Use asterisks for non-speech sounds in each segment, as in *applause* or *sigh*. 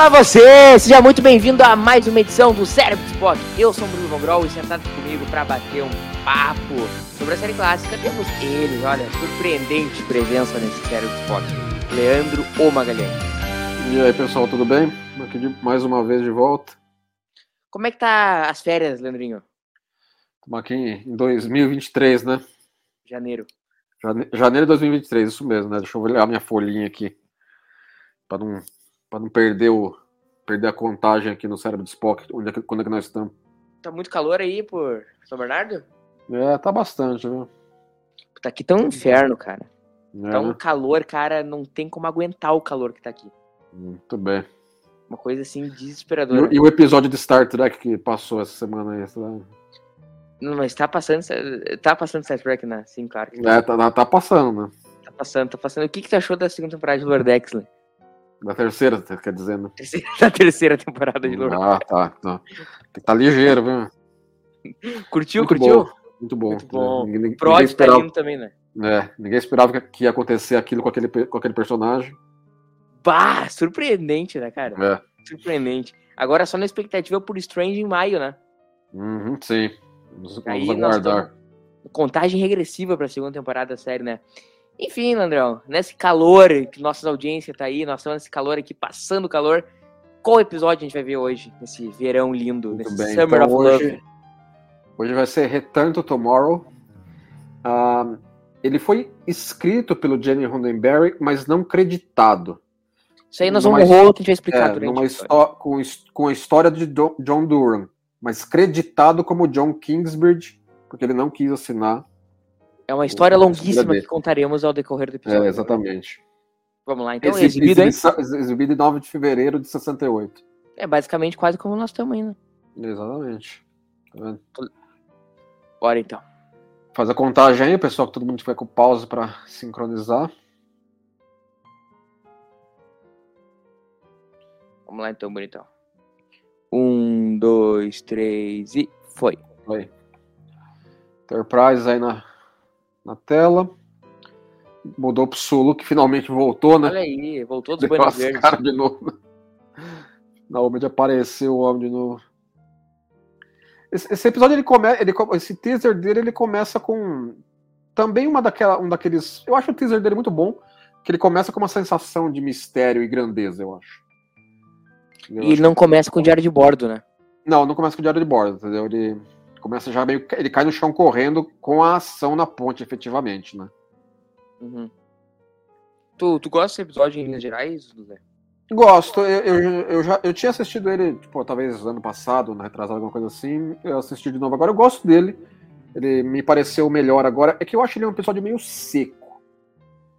Olá você! Seja muito bem-vindo a mais uma edição do Cérebro de Spock. Eu sou o Bruno Von Grol e sentado comigo para bater um papo sobre a série clássica temos ele, olha, surpreendente presença nesse Cérebro de Spock. Leandro O Magalhães. E aí, pessoal, tudo bem? Aqui mais uma vez de volta. Como é que tá as férias, Leandrinho? Estamos aqui em 2023, né? Janeiro. Jane- Janeiro de 2023, isso mesmo, né? Deixa eu olhar minha folhinha aqui. Para não, pra não perder, o, perder a contagem aqui no cérebro de Spock, onde é quando é que nós estamos. Tá muito calor aí por São Bernardo? É, tá bastante, viu? Tá aqui tão inferno, cara. É, Tá um né? calor, cara, não tem como aguentar o calor que tá aqui. Muito bem. Uma coisa assim E, desesperadora. o- e o episódio de Star Trek que passou essa semana aí? tá? Não, mas tá passando, tá passando Star Trek, né? Sim, claro. que É, tá, tá passando, né? Tá passando, tá passando. O que que tu achou da segunda temporada de Lord Exley? Da terceira, quer dizer, né? *laughs* Da terceira temporada de Lord Ah, tá, tá. Tá ligeiro, viu? Curtiu, Muito curtiu? bom, Muito bom. Muito bom. Ninguém, ninguém Prod tá esperava, lindo também, né? é, ninguém esperava que- ia acontecer aquilo com aquele, com aquele personagem. Bah, surpreendente, né, cara? É. Surpreendente. Agora só na expectativa por Strange em maio, né? Uhum, sim. Vamos, Aí vamos aguardar. Contagem regressiva pra segunda temporada da série, né? Enfim, Landrão, nesse calor que nossa audiência tá aí, nós estamos nesse calor aqui, passando calor. Qual episódio a gente vai ver hoje, nesse verão lindo, Muito nesse bem. Summer Então, of hoje, Love? hoje vai ser Return to Tomorrow. Ah, ele foi escrito pelo Jenny Roddenberry, mas não creditado. Isso aí nós vamos rolo que a gente vai explicar É, durante história. histó- com, com a história de John Duran, mas creditado como John Kingsbridge, porque ele não quis assinar. É uma história longuíssima que contaremos ao decorrer do episódio. É, exatamente. Vamos lá, então, Exibi- exibido, hein? exibição- Exibido em 9 de fevereiro de 68. É basicamente quase como nós estamos ainda. Exatamente. Tá? Bora então. Faz a contagem aí, pessoal, que todo mundo tiver com pausa para sincronizar. Vamos lá então, bonitão. Um, dois, três e foi. Aí. Enterprise aí na, na tela. Mudou pro Sulu, que finalmente voltou, né? Olha aí, voltou dos Deu Buenos Verdes. caras de novo. *laughs* De aparecer o homem de novo. Esse, esse episódio, ele começa. Ele, esse teaser dele, ele começa com. Também uma daquela, um daqueles. Eu acho o teaser dele muito bom. Que ele começa com uma sensação de mistério e grandeza, eu acho. Eu E ele acho não começa com diário de bordo, né? Não, não começa com o diário de bordo, entendeu? Ele começa já meio. Ele cai no chão correndo com a ação na ponte, efetivamente, né? Uhum. Tu, tu gosta desse episódio em linhas gerais, Zé? Gosto, eu, eu, eu já eu tinha assistido ele, tipo, talvez ano passado, na retrasado, alguma coisa assim. Eu assisti de novo agora, eu gosto dele. Ele me pareceu melhor agora. É que eu acho ele um episódio meio seco.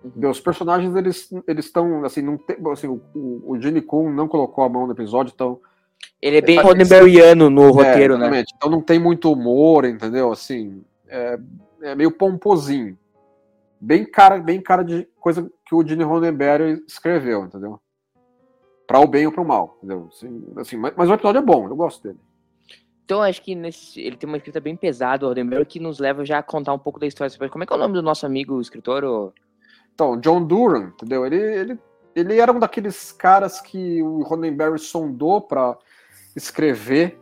Entendeu? Os personagens, eles eles estão, assim, não tem, assim, o, o, o Gene Coon não colocou a mão no episódio, então Ele é bem É, Roddenberryano no roteiro, É, né? exatamente. Então não tem muito humor, entendeu? Assim, é, é meio pomposinho. Bem cara, bem cara de coisa que o Gene Roddenberry escreveu, entendeu? Pra o bem ou pro mal, entendeu? Assim, assim, mas, mas o episódio é bom, eu gosto dele. Então eu acho que nesse, ele tem uma escrita bem pesada, o Roddenberry, que nos leva já a contar um pouco da história. Como é que é o nome do nosso amigo escritor? ô? Então, John Duran, entendeu? Ele, ele, ele era um daqueles caras que o Roddenberry sondou pra escrever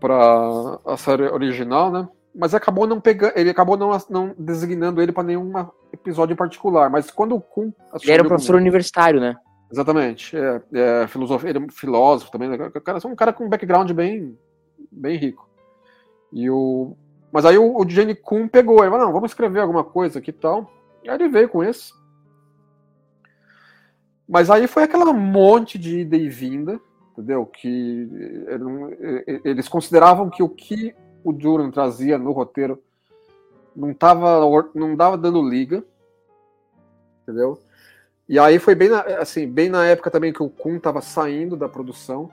pra a série original, né? Mas acabou não pegando, ele acabou não, não designando ele para nenhum episódio em particular. Mas quando o Kuhn Ele era um professor universitário, né? Exatamente. É, é, filosofia, ele é um filósofo também. Né? O cara, um cara com um background bem, bem rico. E o, mas aí o, o Jenny Kuhn pegou. Ele falou, não, vamos escrever alguma coisa aqui e tal. Aí ele veio com esse. Mas aí foi aquela monte de ida e vinda, entendeu? Que eh, não- eh, eles consideravam que o que o Duran trazia no roteiro não tava, não dava dando liga, entendeu? E aí foi bem na, assim, bem na época também que o Kun tava saindo da produção.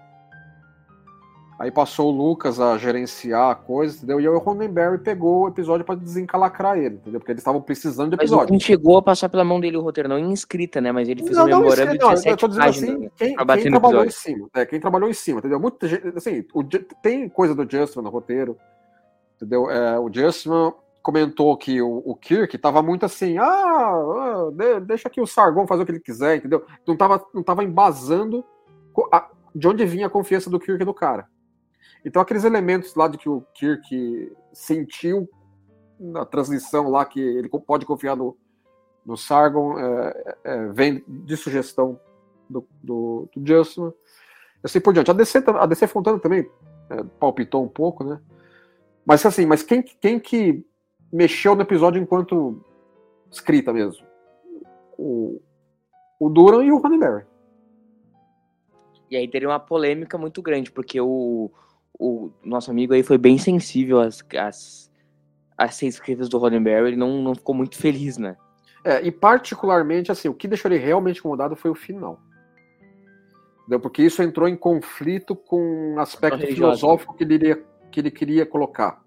Aí passou o Lucas a gerenciar a coisa, entendeu? E aí o Ronenberry pegou o episódio para desencalacrar ele, entendeu? Porque eles estavam precisando de Mas episódio. Kun chegou a passar pela mão dele o roteiro, não em escrita, né? Mas ele fez um Não, não, isso memorando de não, eu 17 tô dizendo páginas assim, quem, quem trabalhou em cima, é, quem trabalhou em cima, entendeu? Muita gente, assim, o tem coisa do Justman no roteiro, entendeu? É, o Justman comentou que o, o Kirk tava muito assim, ah, ah, de- deixa aqui o Sargon fazer o que ele quiser, entendeu? Não tava, não tava embasando a- de onde vinha a confiança do Kirk no cara. Então aqueles elementos lá de que o Kirk sentiu na transmissão lá que ele pode confiar no, no Sargon é, é, vem de sugestão do, do, do Justman. Assim por diante. A DC, a DC Fontana também é, palpitou um pouco, né? Mas assim, mas quem, quem que mexeu no episódio enquanto escrita mesmo? O, o Duran e o Roddenberry. E aí teria uma polêmica muito grande, porque o, o nosso amigo aí foi bem sensível às, às, às escritas do Roddenberry, ele não, não ficou muito feliz, né? É, e particularmente, assim, o que deixou ele realmente incomodado foi o final. Entendeu? Porque isso entrou em conflito com um aspecto filosófico que ele, iria, que ele queria colocar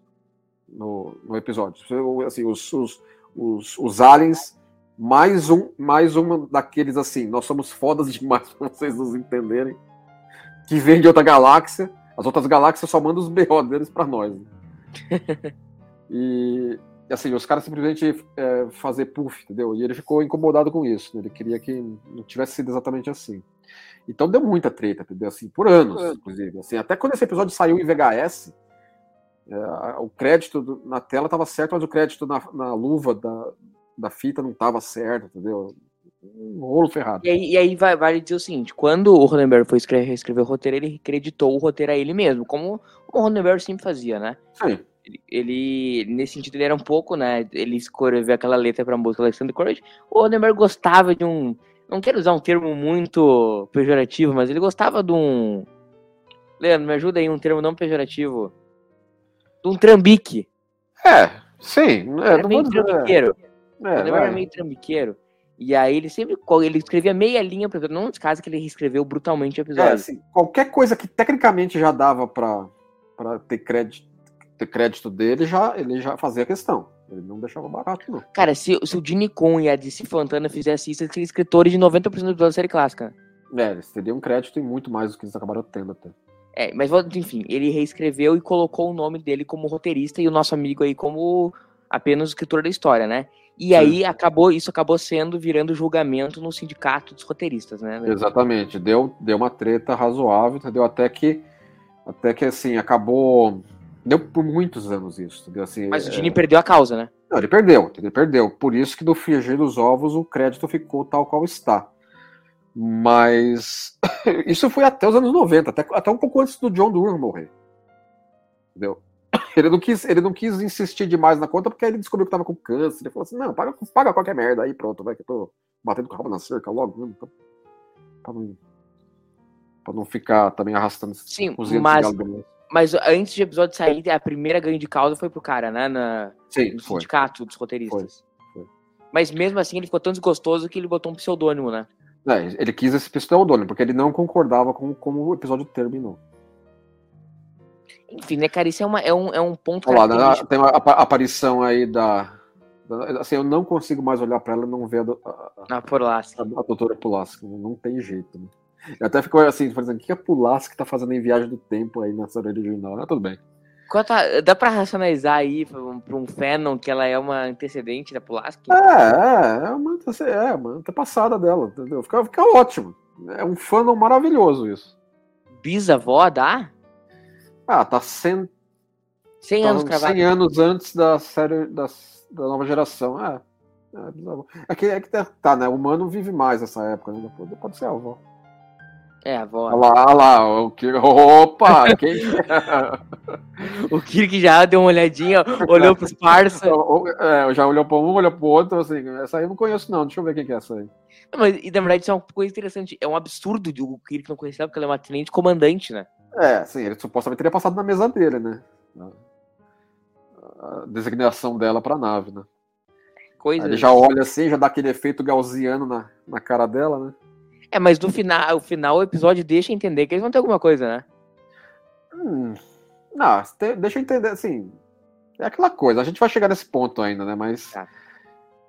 no, no episódio. Assim, os, os, os, os aliens, mais um, mais uma daqueles assim, nós somos fodas *laughs* demais pra vocês nos entenderem, que vem de outra galáxia. As outras galáxias só mandam os BO deles pra nós. né? *laughs* e assim, os caras simplesmente é, fazer puff, entendeu? E ele ficou incomodado com isso, né? Ele queria que não tivesse sido exatamente assim. Então deu muita treta, entendeu? Assim, por anos, inclusive. Assim, até quando esse episódio saiu em VHS, é, o crédito do- na tela estava certo, mas o crédito na, na luva da, da fita não estava certo, entendeu? Um rolo ferrado. E aí, e aí vai, vale dizer o seguinte: quando o Roddenberry foi escrever, reescrever o roteiro, ele creditou o roteiro a ele mesmo, como, como o Roddenberry sempre fazia, né? Sim. Ele, ele, nesse sentido, ele era um pouco, né? Ele escreveu aquela letra pra música Alexander Courage. O Roddenberry gostava de um. Não quero usar um termo muito pejorativo, mas ele gostava de um. Leandro, me ajuda aí, um termo não pejorativo. De um trambique. É, sim. É, Era não meio vou dizer- trambiqueiro. O é, Roddenberry vai. era meio trambiqueiro. E aí ele sempre. Ele escrevia meia linha pro episódio. Não nos casos que ele reescreveu brutalmente o É, episódio. assim, qualquer coisa que tecnicamente já dava para ter crédito, ter crédito dele, já, ele já fazia questão. Ele não deixava barato, não. Cara, se, se o Gene Con e a DC Fontana fizessem isso, eles seriam escritores de 90% do episódio da série clássica. É, eles teriam crédito e muito mais do que eles acabaram tendo até. É, mas enfim, ele reescreveu e colocou o nome dele como roteirista e o nosso amigo aí como apenas escritor da história, né? E aí acabou, isso acabou sendo virando julgamento no sindicato dos roteiristas, né? Exatamente. Deu, deu uma treta razoável, entendeu? Até que, até que assim, acabou. Deu por muitos anos isso, entendeu? Assim, Mas o é- Gene perdeu a causa, né? Não, ele perdeu, ele perdeu. Por isso que do frigir dos ovos o crédito ficou tal qual está. Mas *coughs* isso foi até os anos 90, até, até um pouco antes do John Durham morrer. Entendeu? Ele não, quis, ele não quis insistir demais na conta, porque aí ele descobriu que tava com câncer. Ele falou assim: não, paga, paga qualquer merda aí, pronto, vai que eu tô batendo com o rabo na cerca logo. Né? Pra, não, pra não ficar também arrastando Sim, mas- de. Mas antes do episódio sair, a primeira grande causa foi pro cara, né? Na, Sim, no foi. sindicato dos roteiristas. Foi, foi. Mas mesmo assim ele ficou tão desgostoso que ele botou um pseudônimo, né? É, ele quis esse pseudônimo, porque ele não concordava com como o episódio terminou. Enfim, né, cara, isso é, uma, é, um, é um ponto Olha lá, né, tem uma apa- aparição aí da, Assim, eu não consigo mais olhar pra ela e não ver a, a, Porlasca. a, a doutora Pulaski. Não tem jeito. Né? Eu até fico assim, falando, o que a Pulaski tá fazendo em Viagem do Tempo aí na série original? Ah, tudo bem. A- dá pra racionalizar aí pra um, pra um fanon que ela é uma antecedente da Pulaski? É, é, é uma, é uma antepassada dela, entendeu? Fica, fica ótimo. É um fandom maravilhoso isso. Bisavó dá? Ah, tá 100, 100 anos tá cravado. 100 anos antes da série da, da nova geração. É, é, é que, é que tá, tá, né? O humano vive mais nessa época, né? Pode, pode ser a avó. É, a avó. Olha lá, olha lá, o que. Opa! Quem... *laughs* O Kirk já deu uma olhadinha, olhou pros parça. *laughs* é, já olhou para um, olhou para o outro, assim, essa aí eu não conheço, não. Deixa eu ver quem que é essa aí. Mas, e na verdade, isso é uma coisa interessante. É um absurdo de o Kirk não conhecer porque ela é uma tenente comandante, né? É, sim, ele supostamente teria passado na mesa dele, né? A- designação dela para a nave, né? coisas. Ele já olha assim, já dá aquele efeito gaussiano na, na cara dela, né? É, mas no final, o final o episódio deixa entender que eles vão ter alguma coisa, né? Hum, não, deixa eu entender, assim, é aquela coisa, a gente vai chegar nesse ponto ainda, né, mas... Tá.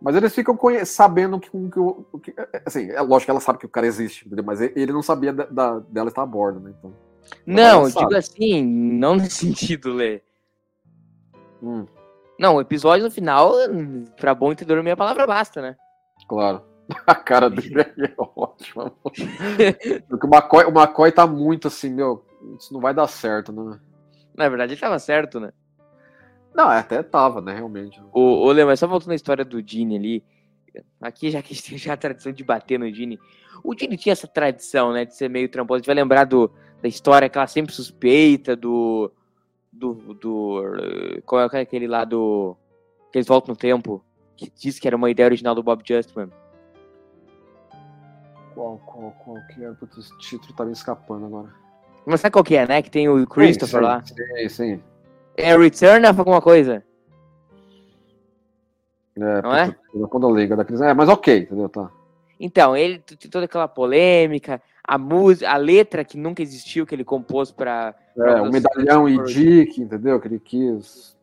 Mas eles ficam sabendo que, que, que- assim, é lógico que ela sabe que o cara existe, entendeu? Mas ele não sabia da, da- dela estar a bordo, né, então... Não, eu digo assim, não nesse *laughs* sentido, Lê. Hum, Não, o episódio no final, pra bom entendedor, minha palavra basta, né? claro. *laughs* A cara dele *laughs* é ótima. Porque o McCoy, o McCoy tá muito assim, meu, isso não vai dar certo, né? Na verdade, ele tava certo, né? Não, é, até tava, né, realmente. Ô, ô Lê, mas só voltando à história do Gini ali. Aqui, já que a gente tem já a tradição de bater no Gini. O Gini tinha essa tradição, né? De ser meio tramposo. A gente vai lembrar do, da história que ela sempre suspeita do. Do. do qual é aquele lá do. Que eles voltam no tempo. Que diz que era uma ideia original do Bob Justman. Qual, qual, qual que era? Putz, esse título tá me escapando agora. Mas sabe qual que é, né? Que tem o Christopher sim, lá. Sim, sim. É Return of alguma coisa. É, Não é? Quando eu ligo daqueles. É, mas ok, entendeu? Tá. Então, ele tem toda aquela polêmica, a música, a letra que nunca existiu, que ele compôs pra. É, o medalhão e Dick, entendeu? Que ele quis.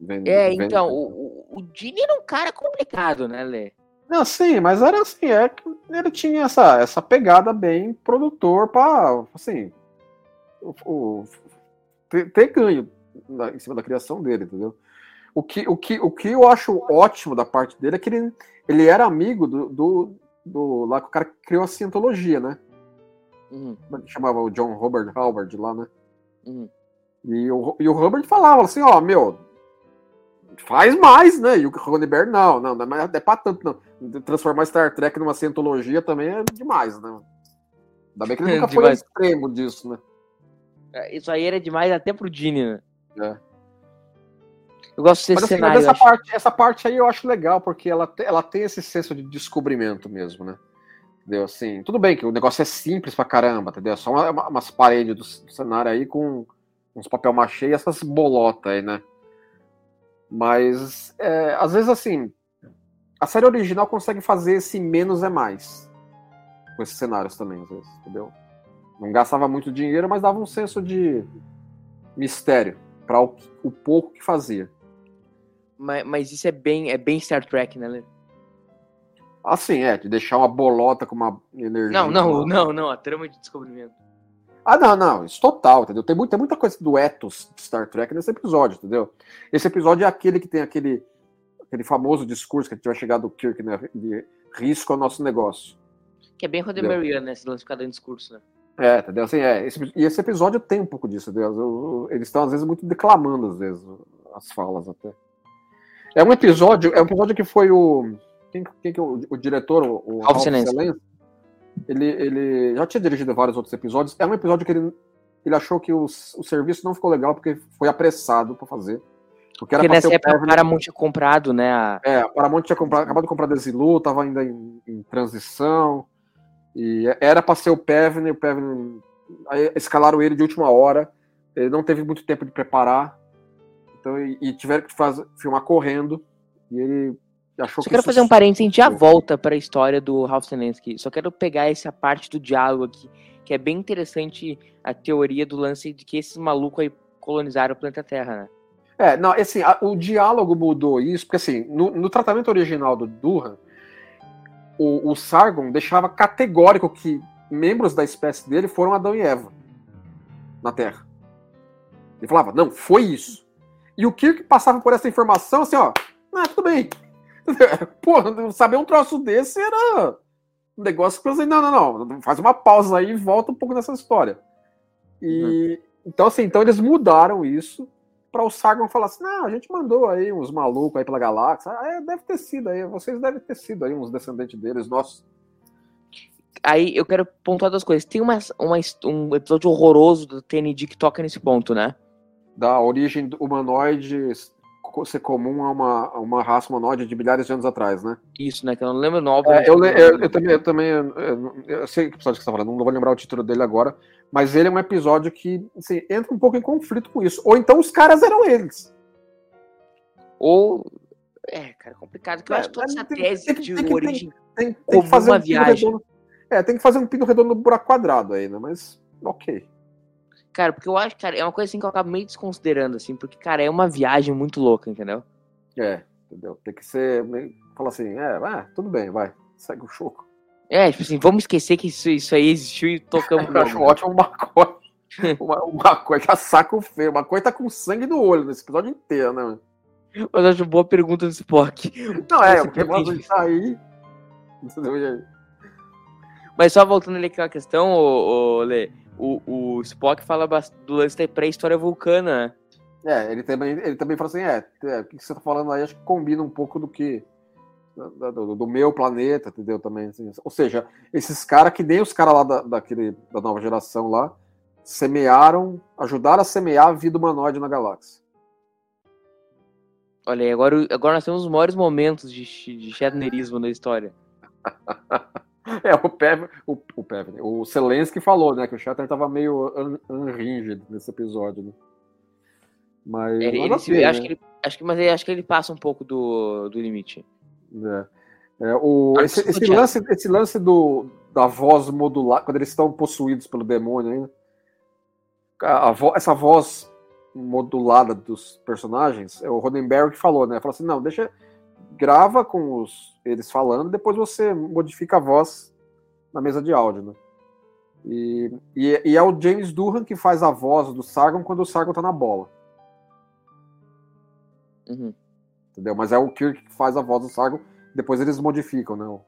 vender- É, vender- então, o, o, o Gini era um cara complicado, né, Lê? Não, sim, mas era assim, é que ele tinha essa, essa pegada bem produtor pra, assim, o, o- ter, ter ganho na- em cima da criação dele, entendeu? O que, o, que, o que eu acho ótimo da parte dele é que ele, ele era amigo do, do, do- lá que o cara que criou a cientologia, né? Uhum, Como é que chamava o John Robert Howard lá, né? uhum. E o, e o Robert falava assim, ó, meu, faz mais, né? E o Ronenberg, não, não, não é, é pra tanto, não. Transformar Star Trek numa cientologia também é demais, né? Ainda bem que ele nunca foi ao extremo disso, né? É, Isso aí era demais até pro Gini, né? É. Eu gosto desse Mas, assim, mas cenário. eu essa, parte, essa parte aí eu acho legal, porque ela, ela tem esse senso de descobrimento mesmo, né? Entendeu? Assim, tudo bem que o negócio é simples pra caramba, entendeu? É Só uma- uma- umas paredes do, do cenário aí com uns papel machê e essas bolotas aí, né? Mas, é, às vezes, assim, a série original consegue fazer esse menos é mais. Com esses cenários também, às vezes, entendeu? Não gastava muito dinheiro, mas dava um senso de mistério para o, o pouco que fazia. Mas, mas isso é bem, é bem Star Trek, né, Lê? Assim, é, de deixar uma bolota com uma energia. Não, não, não, não, a trama de descobrimento. Ah, não, não, isso total, entendeu? Tem, muito, tem muita coisa do ethos de Star Trek nesse episódio, entendeu? Esse episódio é aquele que tem aquele, aquele famoso discurso que a gente vai chegar do Kirk, né? De risco ao nosso negócio. Que é bem Rodemeriano, né? Esse lance de cada discurso, né? É, entendeu? Assim, é, esse- e esse episódio tem um pouco disso, entendeu? O- o- Eles estão, às vezes, muito declamando, às vezes, as falas até. É um episódio, é um episódio que foi o. Quem, quem que é o, o diretor, o, o Ralph ele, ele já tinha dirigido vários outros episódios. É um episódio que ele, ele achou que os- o serviço não ficou legal porque foi apressado pra fazer. Porque era Porque nessa o época o Paramount- Paramount tinha comprado, né? A... é, a Paramount tinha comprado, acabado de comprar Desilu, tava ainda em, em transição. E era para ser o Pevne, o Pevne. Aí escalaram ele de última hora. Ele não teve muito tempo de preparar. Então, e, e tiveram que faz, filmar correndo. E ele achou Só que. quero fazer um parênteses, a gente já volta para a história do Ralph Senensky. Só quero pegar essa parte do diálogo aqui, que é bem interessante a teoria do lance de que esses malucos aí colonizaram o planeta Terra, né? É, não, assim, a- o diálogo mudou isso, porque assim, no, no tratamento original do Durham, o, o Sargon deixava categórico que membros da espécie dele foram Adão e Eva na Terra. Ele falava, não, foi isso. E o Kirk passava por essa informação assim, ó, ah, tudo bem. *laughs* Pô, saber um troço desse era um negócio que eu falei, não, não, não, faz uma pausa aí e volta um pouco nessa história. E então assim, então eles mudaram isso para o Sargon falar assim: não, a gente mandou aí uns malucos aí pela galáxia. Ah, é, deve ter sido aí, vocês devem ter sido aí uns descendentes deles, nossos. Aí eu quero pontuar duas coisas. Tem uma, uma, um episódio horroroso do TND que toca nesse ponto, né? Da origem humanoide ser comum a uma, a uma raça humanoide de milhares de anos atrás, né? Isso, né? Que eu não lembro o nome. É, eu, le- eu- eu também, eu também eu, eu sei que episódio que você tá falando, não vou lembrar o título dele agora, mas ele é um episódio que assim, entra um pouco em conflito com isso. Ou então os caras eram eles. Ou É, cara, complicado. Que eu É, acho que toda essa tem- tese tem que- de tem origem. Tem, tem Como que fazer uma um viagem. redondo. É, tem que fazer um pino redondo no buraco quadrado aí, né? Mas, ok. Cara, porque eu acho, cara, é uma coisa assim que eu acabo meio desconsiderando, assim, porque, cara, é uma viagem muito louca, entendeu? É, entendeu? Tem que ser. meio- Fala assim, é, ah, tudo bem, vai. Segue o show. É, tipo assim, vamos esquecer que isso, isso aí existiu e tocamos. *laughs* Eu acho ótimo o McCoy. Uma- O McCoy tá saco feio. O McCoy tá com sangue no olho nesse episódio inteiro, né? mano? Mas eu acho boa pergunta do Spock. Não, é, porque pretende- mano, tá aí. Entendeu? E aí? Mas só voltando ali aquela questão, ô, ô, Lê, o, o Spock fala do lance da pré-história vulcana? É, ele também, ele também fala assim, é, é, o que você tá falando aí, acho que combina um pouco do que. Do, do meu planeta, entendeu? Também. assim. Ou seja, esses caras que nem os caras lá da, daquele, da nova geração lá, semearam, ajudaram a semear a vida humanoide na galáxia. Olha aí, agora, agora nós temos os maiores momentos de, de Shatnerismo na história. *laughs* É, o Pev, o, o, Pev, o Zelensky falou, né, que o Shatter tava meio un- unhinged nesse episódio, né? Mas, mas ele acho, né? que ele, acho que, mas ele, acho que ele passa um pouco do, do limite. É. É, o, esse, esse lance, esse lance do, da voz modular, quando eles estão possuídos pelo demônio ainda, a, a vo- essa voz modulada dos personagens, é o Roddenberry que falou, né? Falou assim, não, deixa, grava com os, eles falando, depois você modifica a voz na mesa de áudio, né? E, e, e é o James Durham que faz a voz do Sargon quando o Sargon tá na bola, Uhum. entendeu? Mas é o Kirk que faz a voz do Sargon, depois eles modificam, né?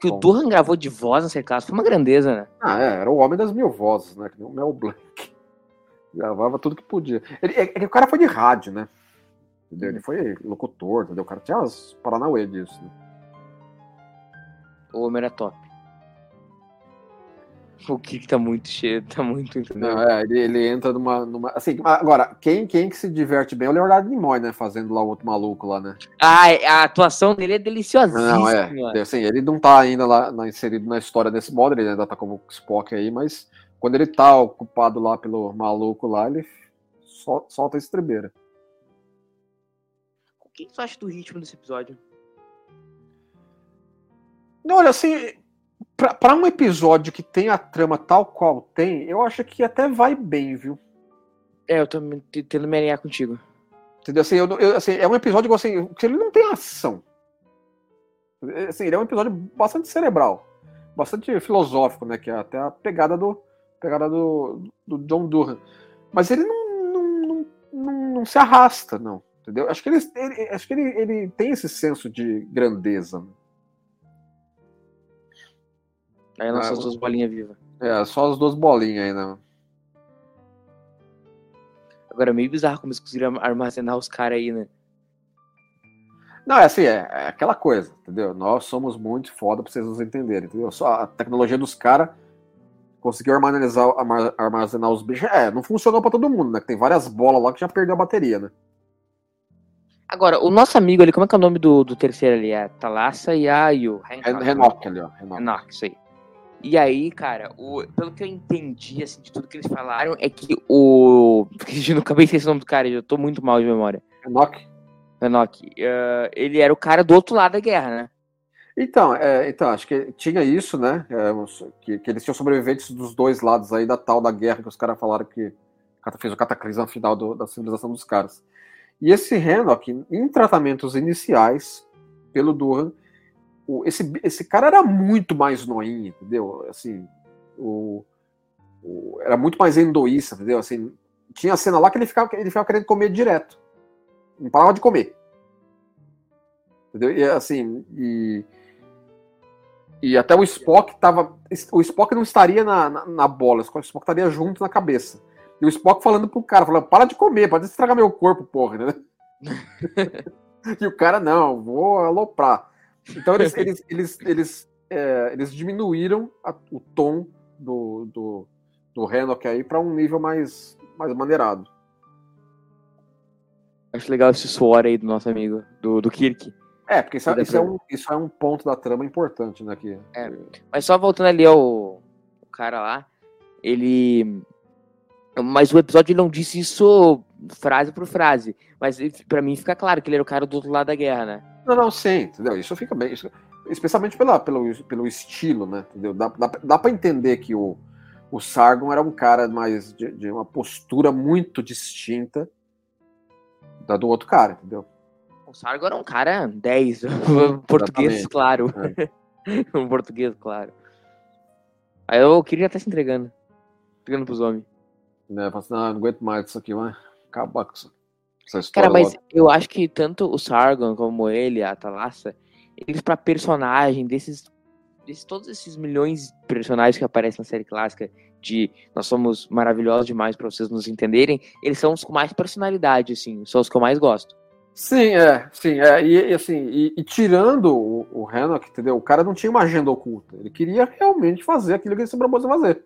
Que o Bom. Durham gravou de voz nessa classe foi uma grandeza, né? Ah, é, era o homem das mil vozes, né? Que nem o Mel Blanc. *laughs* Gravava tudo que podia. Ele, é, é que o cara foi de rádio, né? Entendeu? Ele foi locutor, entendeu? O cara tinha as paranauê disso. Né? O Homer é top. O Kirk tá muito cheio, tá muito? Não, é, ele, ele entra numa, numa. Assim, agora, quem, quem que se diverte bem é o Leonardo Nimoy, né? Fazendo lá o outro maluco lá, né? Ah, a atuação dele é deliciosíssima. Não, é. Assim, ele não tá ainda lá na- inserido na história desse modo, ele ainda tá como Spock aí, mas quando ele tá ocupado lá pelo maluco lá, ele sol- solta a estrebeira. O que tu acha do ritmo desse episódio? Não, olha, assim, pra, pra um episódio que tem a trama tal qual tem, eu acho que até vai bem, viu? É, eu tô me- t- tentando me alinhar contigo. Entendeu? Assim, eu- eu- assim, é um episódio assim, que ele não tem ação. É, Assim, ele é um episódio bastante cerebral, bastante filosófico, né? Que é até a pegada do pegada do, do John Durham. Mas ele não, não, não, não- não se arrasta, não. Entendeu? Acho que ele, ele- acho que ele, ele tem esse senso de grandeza. né? Aí nossas Ah, duas bolinhas vivas. É, só as duas bolinhas aí, né? Agora, é meio bizarro como eles conseguiram armazenar os caras aí, né? Não, é assim, é, é aquela coisa, entendeu? Nós somos muito foda pra vocês nos entenderem, entendeu? Só a tecnologia dos caras conseguiu armazenar, arma- armazenar os bichos. É, não funcionou pra todo mundo, né? Tem várias bolas lá que já perdeu a bateria, né? Agora, o nosso amigo ali, como é que é o nome do, do terceiro ali? É Talassa e a Yu. Ren- Renok ali, ó. Renok. Isso aí. E aí, cara, o, pelo que eu entendi, assim, de tudo que eles falaram, é que o. *laughs* Eu não acabei de esquecer o nome do cara, eu tô muito mal de memória. Renok. Enoch. eh, ele era o cara do outro lado da guerra, né? Então, é, então, acho que tinha isso, né? é, que, que eles tinham sobreviventes dos dois lados aí da tal da guerra que os caras falaram que fez o cataclismo final do- da civilização dos caras. E esse Renok, em tratamentos iniciais, pelo Durham, o- esse, esse cara era muito mais noinho, entendeu? Assim, o, o- era muito mais endoísta, entendeu? Assim, tinha cena lá que ele ficava, ele ficava querendo comer direto. Não parava de comer. Entendeu? E assim, e, e até o Spock tava. O Spock não estaria na, na, na bola, o Spock estaria junto na cabeça. E o Spock falando pro cara, falando, para de comer, pode estragar meu corpo, porra, né? *laughs* e o cara, não, vou aloprar. Então eles, *laughs* eles, eles, eles, é, eles diminuíram a- o tom do, do, do Renok aí para um nível mais, mais maneirado. Acho legal esse suor aí do nosso amigo, do, do Kirk. É, porque isso é, isso, é pra um, isso é um ponto da trama importante, né? Que, É. Mas só voltando ali ao o cara lá, ele. Mas o episódio não disse isso frase por frase. Mas para mim fica claro que ele era o cara do outro lado da guerra, né? Não, não, sim, entendeu? Isso fica bem. Isso, especialmente pela, pelo, pelo estilo, né? Entendeu? Dá, dá, dá para entender que o, o Sargon era um cara mais de, de, uma postura muito distinta da do outro cara, entendeu? O Sargon era um cara 10, *laughs* português, claro. É. *laughs* um português, claro. Aí eu queria estar se entregando. Entregando pros homens. Né, assim, não, não aguento mais isso aqui, vai acabar com isso. Cara, mas logo. eu acho que tanto o Sargon como ele, a Thalassa, eles para personagem desses, desses todos esses milhões de personagens que aparecem na série clássica de nós somos maravilhosos demais para vocês nos entenderem, eles são os com mais personalidade, assim, são os que eu mais gosto. Sim, é, sim, é, e, e assim, e, e, tirando o, o entendeu? O cara não tinha uma agenda oculta, ele queria realmente fazer aquilo que ele se propôs a fazer.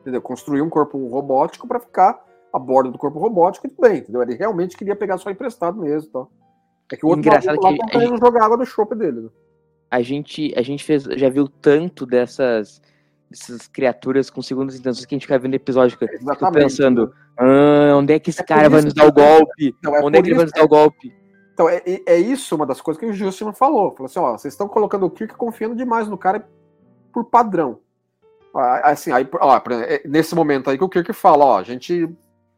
Entendeu? Construir um corpo robótico para ficar a bordo do corpo robótico e tudo bem, entendeu? Ele realmente queria pegar só emprestado mesmo, tá? É que o outro Engraçado lá, que tá querendo gente... jogar água do chope dele. Né? A gente, a gente fez, já viu tanto dessas, dessas criaturas com segundas intenções que a gente fica vendo episódio fica pensando, ah, onde é que esse é cara vai nos dar o golpe? Não, é onde é que ele vai nos dar o golpe? Então, é, é isso uma das coisas que o Justin falou. Falou assim, ó, vocês estão colocando o Kirk confiando demais no cara por padrão. Assim, aí, ó, é, nesse momento aí que o Kirk fala, ó, a gente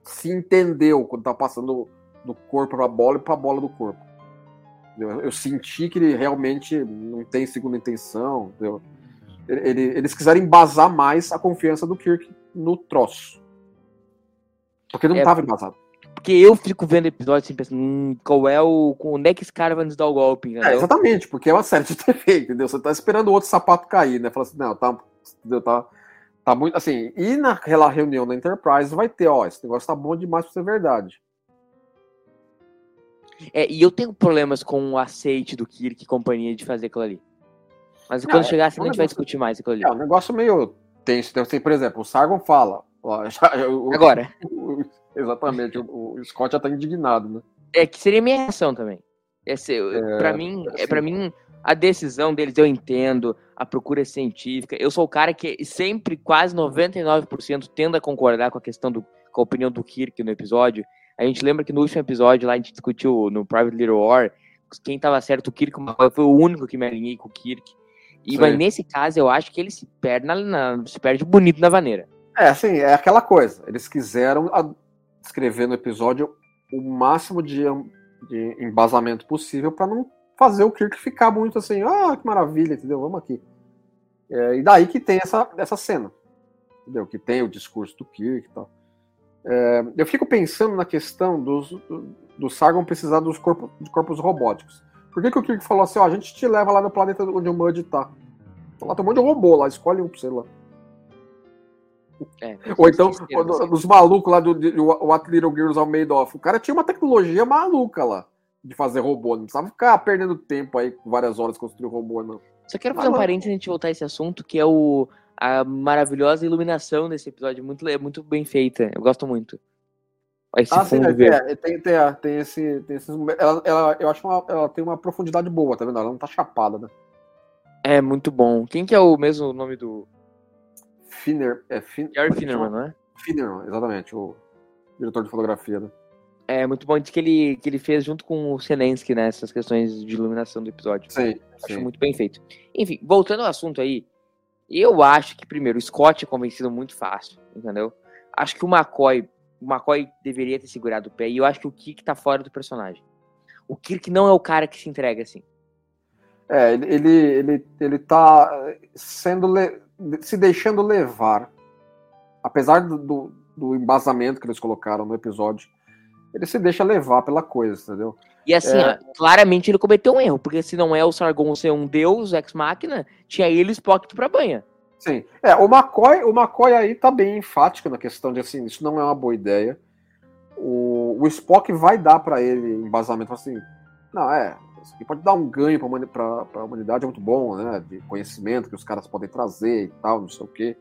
se entendeu quando tá passando do corpo para a bola e para a bola do corpo. Eu, eu, senti que ele realmente não tem segunda intenção. Ele, eles quiseram embasar mais a confiança do Kirk no troço. Porque não estava é, embasado. Porque eu fico vendo episódios assim, pensando, hum, qual é o. Onde é que esse cara vai nos dar o golpe? É, exatamente, porque é uma série de TV, entendeu? Você tá esperando o outro sapato cair, né? Fala assim, não, tá. Tá, tá muito. Assim, e naquela reunião da Enterprise vai ter, ó, esse negócio tá bom demais pra ser verdade. É, e eu tenho problemas com o aceite do Kirk e companhia de fazer aquilo ali. Mas quando é, chegar assim, é um a gente vai discutir mais aquilo ali. É um negócio meio tenso. Então, assim, por exemplo, o Sargon fala. Ó, *laughs* já, Agora. O, *laughs* exatamente, o, o, Scott já tá indignado, né? É que seria minha reação também. Esse, é, pra mim, assim, é para mim a decisão deles eu entendo, a procura é científica. Eu sou o cara que sempre, quase 99%, tendo a concordar com a questão do, com a opinião do Kirk no episódio. A gente lembra que no último episódio lá a gente discutiu no Private Little War quem tava certo, o Kirk, foi o único que me alinhei com o Kirk. E mas nesse caso eu acho que ele se perde, na, na, se perde bonito na vaneira. É, assim, é aquela coisa. Eles quiseram escrever no episódio o máximo de, de embasamento possível para não fazer o Kirk ficar muito assim, ah, que maravilha, entendeu? Vamos aqui. É, e daí que tem essa, essa cena, entendeu? Que tem o discurso do Kirk e tal. É, eu fico pensando na questão dos, do, do Sargon precisar dos corpos, de corpos robóticos. Por que, que o Kirk falou assim, ó, a gente te leva lá no planeta onde o Mud tá? Lá tem um monte de robô lá, escolhe um pra você lá. É, Ou então, os malucos lá do, do What Little Girls Are Made Of. O cara tinha uma tecnologia maluca lá de fazer robô. Não precisava ficar perdendo tempo aí várias horas construir robô, não. Só quero fazer um parênteses antes de voltar a esse assunto, que é o, a maravilhosa iluminação desse episódio. Muito, é muito bem feita. Eu gosto muito. Esse ah, sim, é, tem, tem, tem, esse, tem esses ela, ela, Eu acho que ela tem uma profundidade boa, tá vendo? Ela não tá chapada, né? É muito bom. Quem que é o mesmo nome do. Finner. É fin... Gary Finnerman, não é? Finnerman, exatamente, o diretor de fotografia, né? É muito bom. Que ele, que ele fez junto com o Zelensky, né? Essas questões de iluminação do episódio. Sim. Acho sim. muito bem feito. Enfim, voltando ao assunto aí, eu acho que, primeiro, o Scott é convencido muito fácil, entendeu? Acho que o McCoy, o McCoy deveria ter segurado o pé, e eu acho que o Kirk tá fora do personagem. O Kirk não é o cara que se entrega assim. É, ele, ele, ele, ele tá sendo le... se deixando levar. Apesar do, do, do, embasamento que eles colocaram no episódio, ele se deixa levar pela coisa, entendeu? E assim, é... ó, claramente ele cometeu um erro, porque se não é o Sargon ser um deus, ex-máquina, tinha ele o Spock pra banha. Sim. É, o McCoy, o McCoy aí tá bem enfático na questão de assim, isso não é uma boa ideia. O, o Spock vai dar para ele embasamento assim, não, é, isso aqui pode dar um ganho para a humanidade, é muito bom, né? De conhecimento que os caras podem trazer e tal, não sei o quê.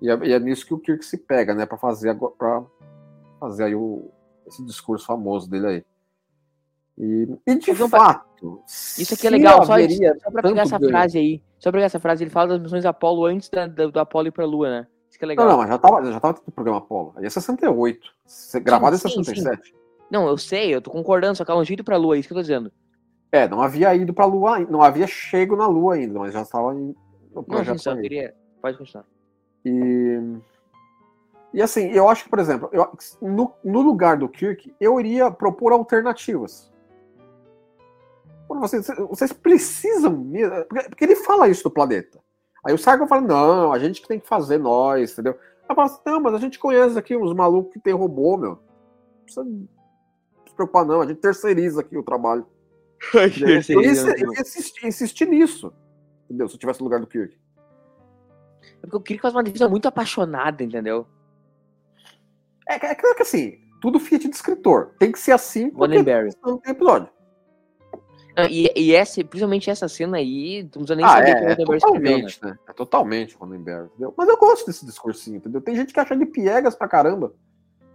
E é, e é nisso que o Kirk se pega, né? Para fazer, pra fazer aí o, esse discurso famoso dele aí. E, e de fato. Isso aqui é legal, só, só para pegar essa frase aí. Só pra pegar essa frase, ele fala das missões Apolo antes da, da, do Apolo ir pra Lua, né? que é legal. Não, não, mas já tava, já tava no programa Apollo. Aí é 68. Se- Gravado em sim, sim. 67. Não, eu sei, eu tô concordando, só que ela não ido pra lua, é isso que eu tô dizendo. É, não havia ido pra Lua ainda. Não havia chego na Lua ainda, mas já estava em, no Não, projeto. sim, só queria. Pode continuar. E, e assim, eu acho que, por exemplo, eu- no, no lugar do Kirk, eu iria propor alternativas. Quando vocês, vocês precisam. mesmo- Porque, porque ele fala isso do planeta. Aí o Sargon fala: não, a gente que tem que fazer nós, entendeu? Aí fala assim, não, mas a gente conhece aqui uns malucos que tem robô, meu. Não precisa se preocupar, não. A gente terceiriza aqui o trabalho. Eu ia, eu ia insistir, insistir nisso. Entendeu? Se eu tivesse no lugar do Kirk. É porque o Kirk faz uma defesa muito apaixonada, entendeu? É, é claro que assim, tudo Fiat de escritor. Tem que ser assim Roddenberry. não tem episódio. Não, E, e essa, principalmente essa cena aí, não precisa nem Ah, saber é, que o é Roddenberry escreveu, né? totalmente, né? É totalmente Roddenberry, entendeu? Mas eu gosto desse discursinho, entendeu? Tem gente que acha ele piegas pra caramba.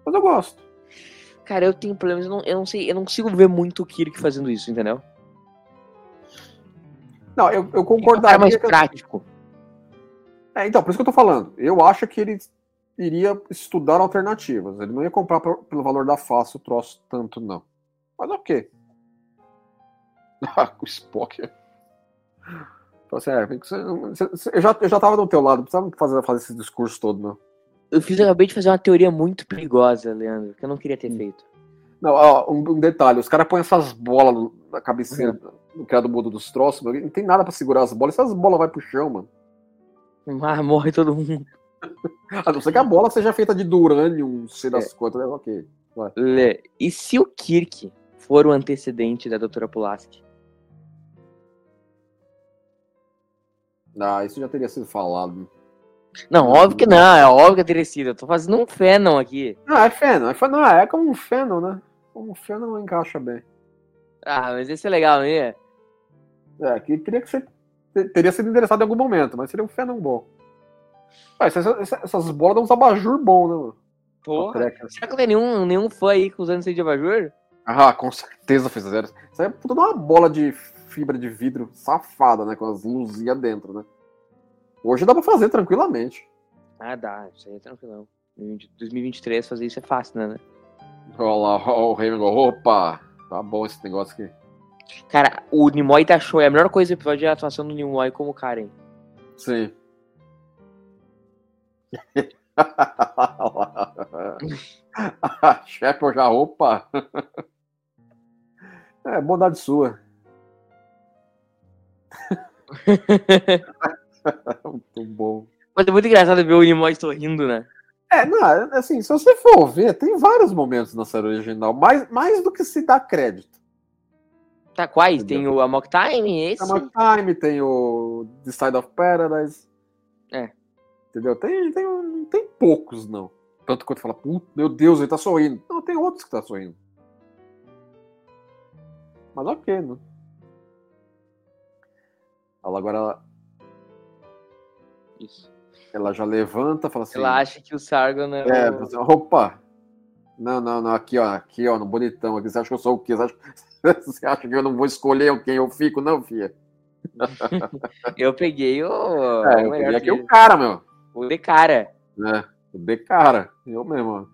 Mas eu gosto. Cara, eu tenho problemas, eu não, eu não sei, eu não consigo ver muito o Kirk fazendo isso, entendeu? Não, eu, eu é concordaria. cara mais prático. É, então, por isso que eu tô falando. Eu acho que ele iria estudar alternativas. Ele não ia comprar pelo valor da face o troço tanto, não. Mas ok. *laughs* Ah, o Spock. Então, assim, é, eu, já, eu já tava do teu lado, não precisava fazer, fazer esse discurso todo, não. Eu fiz, eu acabei de fazer uma teoria muito perigosa, Leandro, que eu não queria ter Hum. feito. Não, ó, um, um detalhe, os caras põem essas bolas no- na cabecinha do criado mudo dos troços, não tem nada pra segurar as bolas, essas bolas vai pro chão, mano. Ah, morre todo mundo. A não ser que a bola seja feita de durânio, sei das É. quantas, né? ok. Lê, e se o Kirk for o antecedente da Doutora Pulaski? Ah, isso já teria sido falado. Não, óbvio que não, é óbvio que teria sido. Eu tô fazendo um Fenon aqui. Ah, é Fennel, é ah, é como um Fennel, né? Como um Fennel encaixa bem. Ah, mas esse é legal, não é? Que teria que ser, te- teria sido interessado em algum momento, mas seria um Fennel bom. Ah, essas, essas- essas bolas dão uns abajur bom, né, mano? Porra. Será que não tem nenhum, nenhum fã aí usando isso aí de abajur? Ah, com certeza fizeram. Isso aí é tudo uma bola de fibra de vidro safada, né? Com as luzinhas dentro, né? Hoje dá pra fazer tranquilamente. Ah, dá, isso aí é tranquilão. Em 2023 fazer isso é fácil, né? né? Olha lá, ó, o Raymond, opa, tá bom esse negócio aqui. Cara, o Nimoy tá show. É a melhor coisa do episódio é a atuação do Nimoy como Karen. Sim. *laughs* Chefe já, opa. É, bondade sua. Muito bom. Mas é muito engraçado ver o Nimoy sorrindo, né? É, não, assim, se você for ver, tem vários momentos na série original, mais, mais do que se dá crédito. Tá, quais? Tem o Amok Time, esse? Tem a Time, tem o The Side of Paradise. É. Entendeu? Tem, tem, não tem poucos, não. Tanto quanto fala, "Puta, meu Deus, ele tá sorrindo. Não, tem outros que tá sorrindo. Mas ok, né? Ela agora ela, Isso. ela já levanta, fala assim. Ela acha que o Sargon é. É, o- você- opa! Não, não, não, aqui, ó, aqui, ó, no bonitão aqui. Você acha que eu sou o quê? Você acha, *laughs* você acha que eu não vou escolher quem eu fico? Não, filha. *laughs* Eu peguei o. É, eu peguei aqui o cara, meu. O de cara. né? O de cara. Eu mesmo.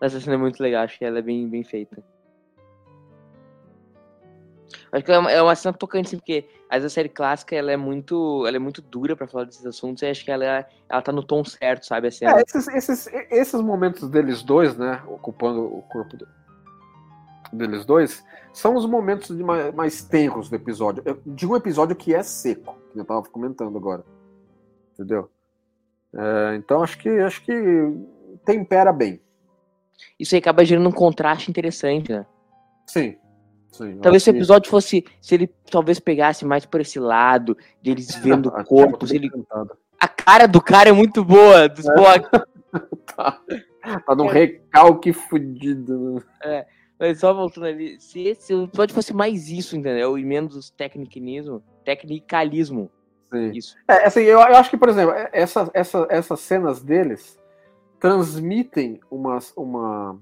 Essa cena é muito legal, acho que ela é bem, bem feita. Acho que é uma, é uma cena tocante, assim, porque às vezes a série clássica ela é muito, ela é muito dura pra falar desses assuntos e acho que ela, é- ela tá no tom certo, sabe? A cena. É, esses, esses, esses momentos deles dois, né? Ocupando o corpo do- deles dois, são os momentos de mais, mais tenros do episódio. Eu- De um episódio que é seco, que eu tava comentando agora. Entendeu? É, então acho que acho que tempera bem. Isso aí acaba gerando um contraste interessante, né? Sim. Sim. Talvez se o acho que- episódio fosse. Se ele talvez pegasse mais por esse lado, de eles *laughs* vendo Acho o que é muito corpo, se bem ele. cantado. A cara do cara é muito boa, do Spock. *laughs* Tá, tá num recalque fudido. né? Mas só voltando ali, se esse episódio fosse mais isso, entendeu? E menos tecnicismo, tecnicalismo. Sim. Isso. É, assim, eu, eu acho que, por exemplo, é- essa, essa, essas cenas deles transmitem uma, uma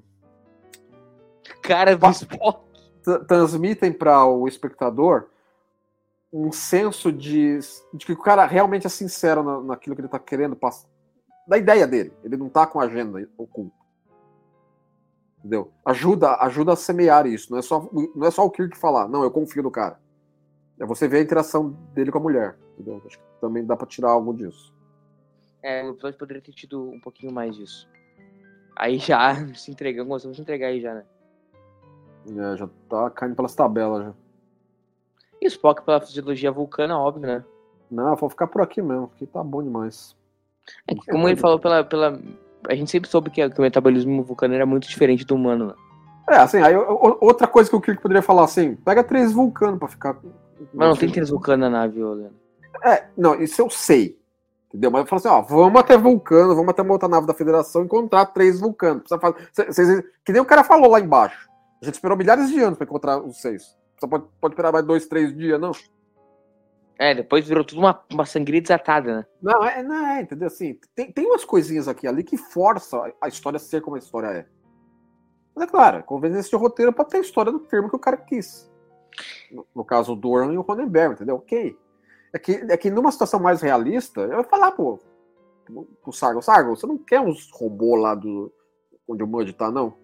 Cara do tra- transmitem para o espectador um senso de, de que o cara realmente é sincero na, naquilo que ele está querendo pass- da ideia dele. Ele não tá com agenda oculta. Entendeu? Ajuda, ajuda a semear isso. Não é só, não é só o Kirk falar, não, eu confio no cara. É você ver a interação dele com a mulher. Entendeu? Acho que também dá pra tirar algo disso. É, o episódio poderia ter tido um pouquinho mais disso. Aí já *laughs* se entregando, começamos a entregar aí já, né? É, já tá caindo pelas tabelas já. E o Spock pela fisiologia vulcana, óbvio, né? Não, vou ficar por aqui mesmo, porque tá bom demais. É que, como ele falou, pela, pela... a gente sempre soube que, que o metabolismo vulcano era muito diferente do humano, né? É, assim, aí outra coisa que o Kirk poderia falar assim, pega três vulcanos pra ficar. Mas não tem três vulcanos na nave, ô, Leandro. É, não, isso eu sei. Entendeu? Mas eu falo assim, ó, vamos até vulcano, vamos até uma outra nave da federação encontrar três vulcanos. Precisa fazer, cê- que nem o cara falou lá embaixo. A gente esperou milhares de anos pra encontrar os seis. Só pode, pode esperar mais dois, três dias, não? É, depois virou tudo uma, uma sangria desatada, né? Não, é, não é, entendeu? Assim, tem, tem umas coisinhas aqui ali que força a história a ser como a história é. Mas é claro, conveniência de roteiro pra ter a história do termo que o cara quis. No, no caso, o Doran e o Ronenberg, entendeu? Ok. É que, é que numa situação mais realista, eu ia falar, pô, pro Sargon, Sargon, você não quer uns robôs lá do onde o Mud tá, não?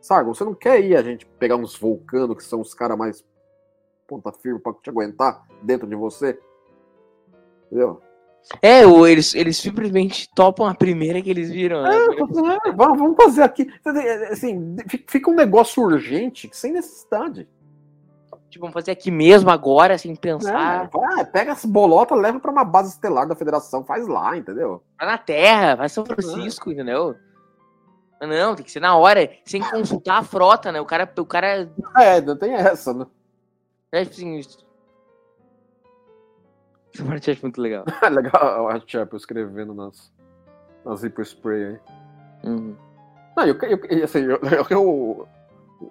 Sargon, você não quer ir a gente pegar uns vulcanos que são os caras mais ponta firme pra te aguentar dentro de você? Entendeu? É, o- eles, eles simplesmente topam a primeira que eles viram, né? É, vamos vamos fazer aqui. Assim, fi- fica um negócio urgente, sem necessidade. Tipo, vamos fazer aqui mesmo, agora, sem pensar. Vai, pega as bolotas, leva pra uma base estelar da federação, faz lá, entendeu? Vai na Terra, vai São Francisco, entendeu? Mas Não, tem que ser na hora, sem consultar a frota, né? O cara, o cara É, ainda tem essa, né? é tipo assim. isso- Essa parte eu acho muito legal. *laughs* É legal a Chapel escrevendo nas, nas Hyper Spray aí. Uhum. Não, eu, eu, assim, eu, *laughs* eu,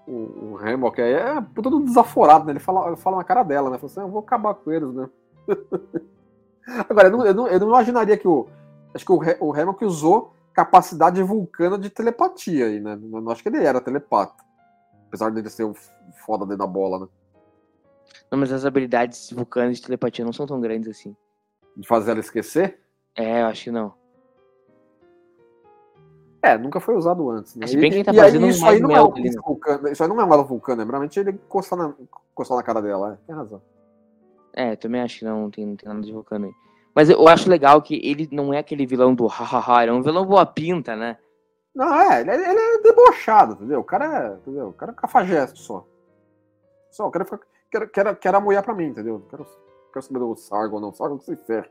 o, o aí é puta do desaforado, né? Ele fala, ele fala na cara dela, né? Fala assim, eu vou acabar com eles, né? *laughs* Agora, eu não, eu, não, eu não imaginaria que o. Acho que o, o Hammock usou capacidade vulcana de telepatia aí, né? Eu não acho que ele era telepata. Apesar dele ser o f- foda dentro da bola, né? Não, mas as habilidades vulcanas de telepatia não são tão grandes assim. De fazer ela esquecer. É, eu acho que não. É, nunca foi usado antes, né? Se bem que ele tá e aí fazendo um isso aí não é o ali, né? vulcano, isso aí não é uma vulcana, é realmente ele encostar na, encostar na cara dela, é, tem razão. É, também acho que não, tem, não tem nada de vulcano aí. Mas eu acho legal que ele não é aquele vilão do hahaha, ele é um vilão boa pinta, né? Não, é, ele, é- ele é debochado, entendeu? O cara é, entendeu? O cara é cafajeste só. Só, eu quero, ficar, quero, quero, quero a mulher pra mim, entendeu? Quero, quero saber do Sargon, não. Sargon que se ferra.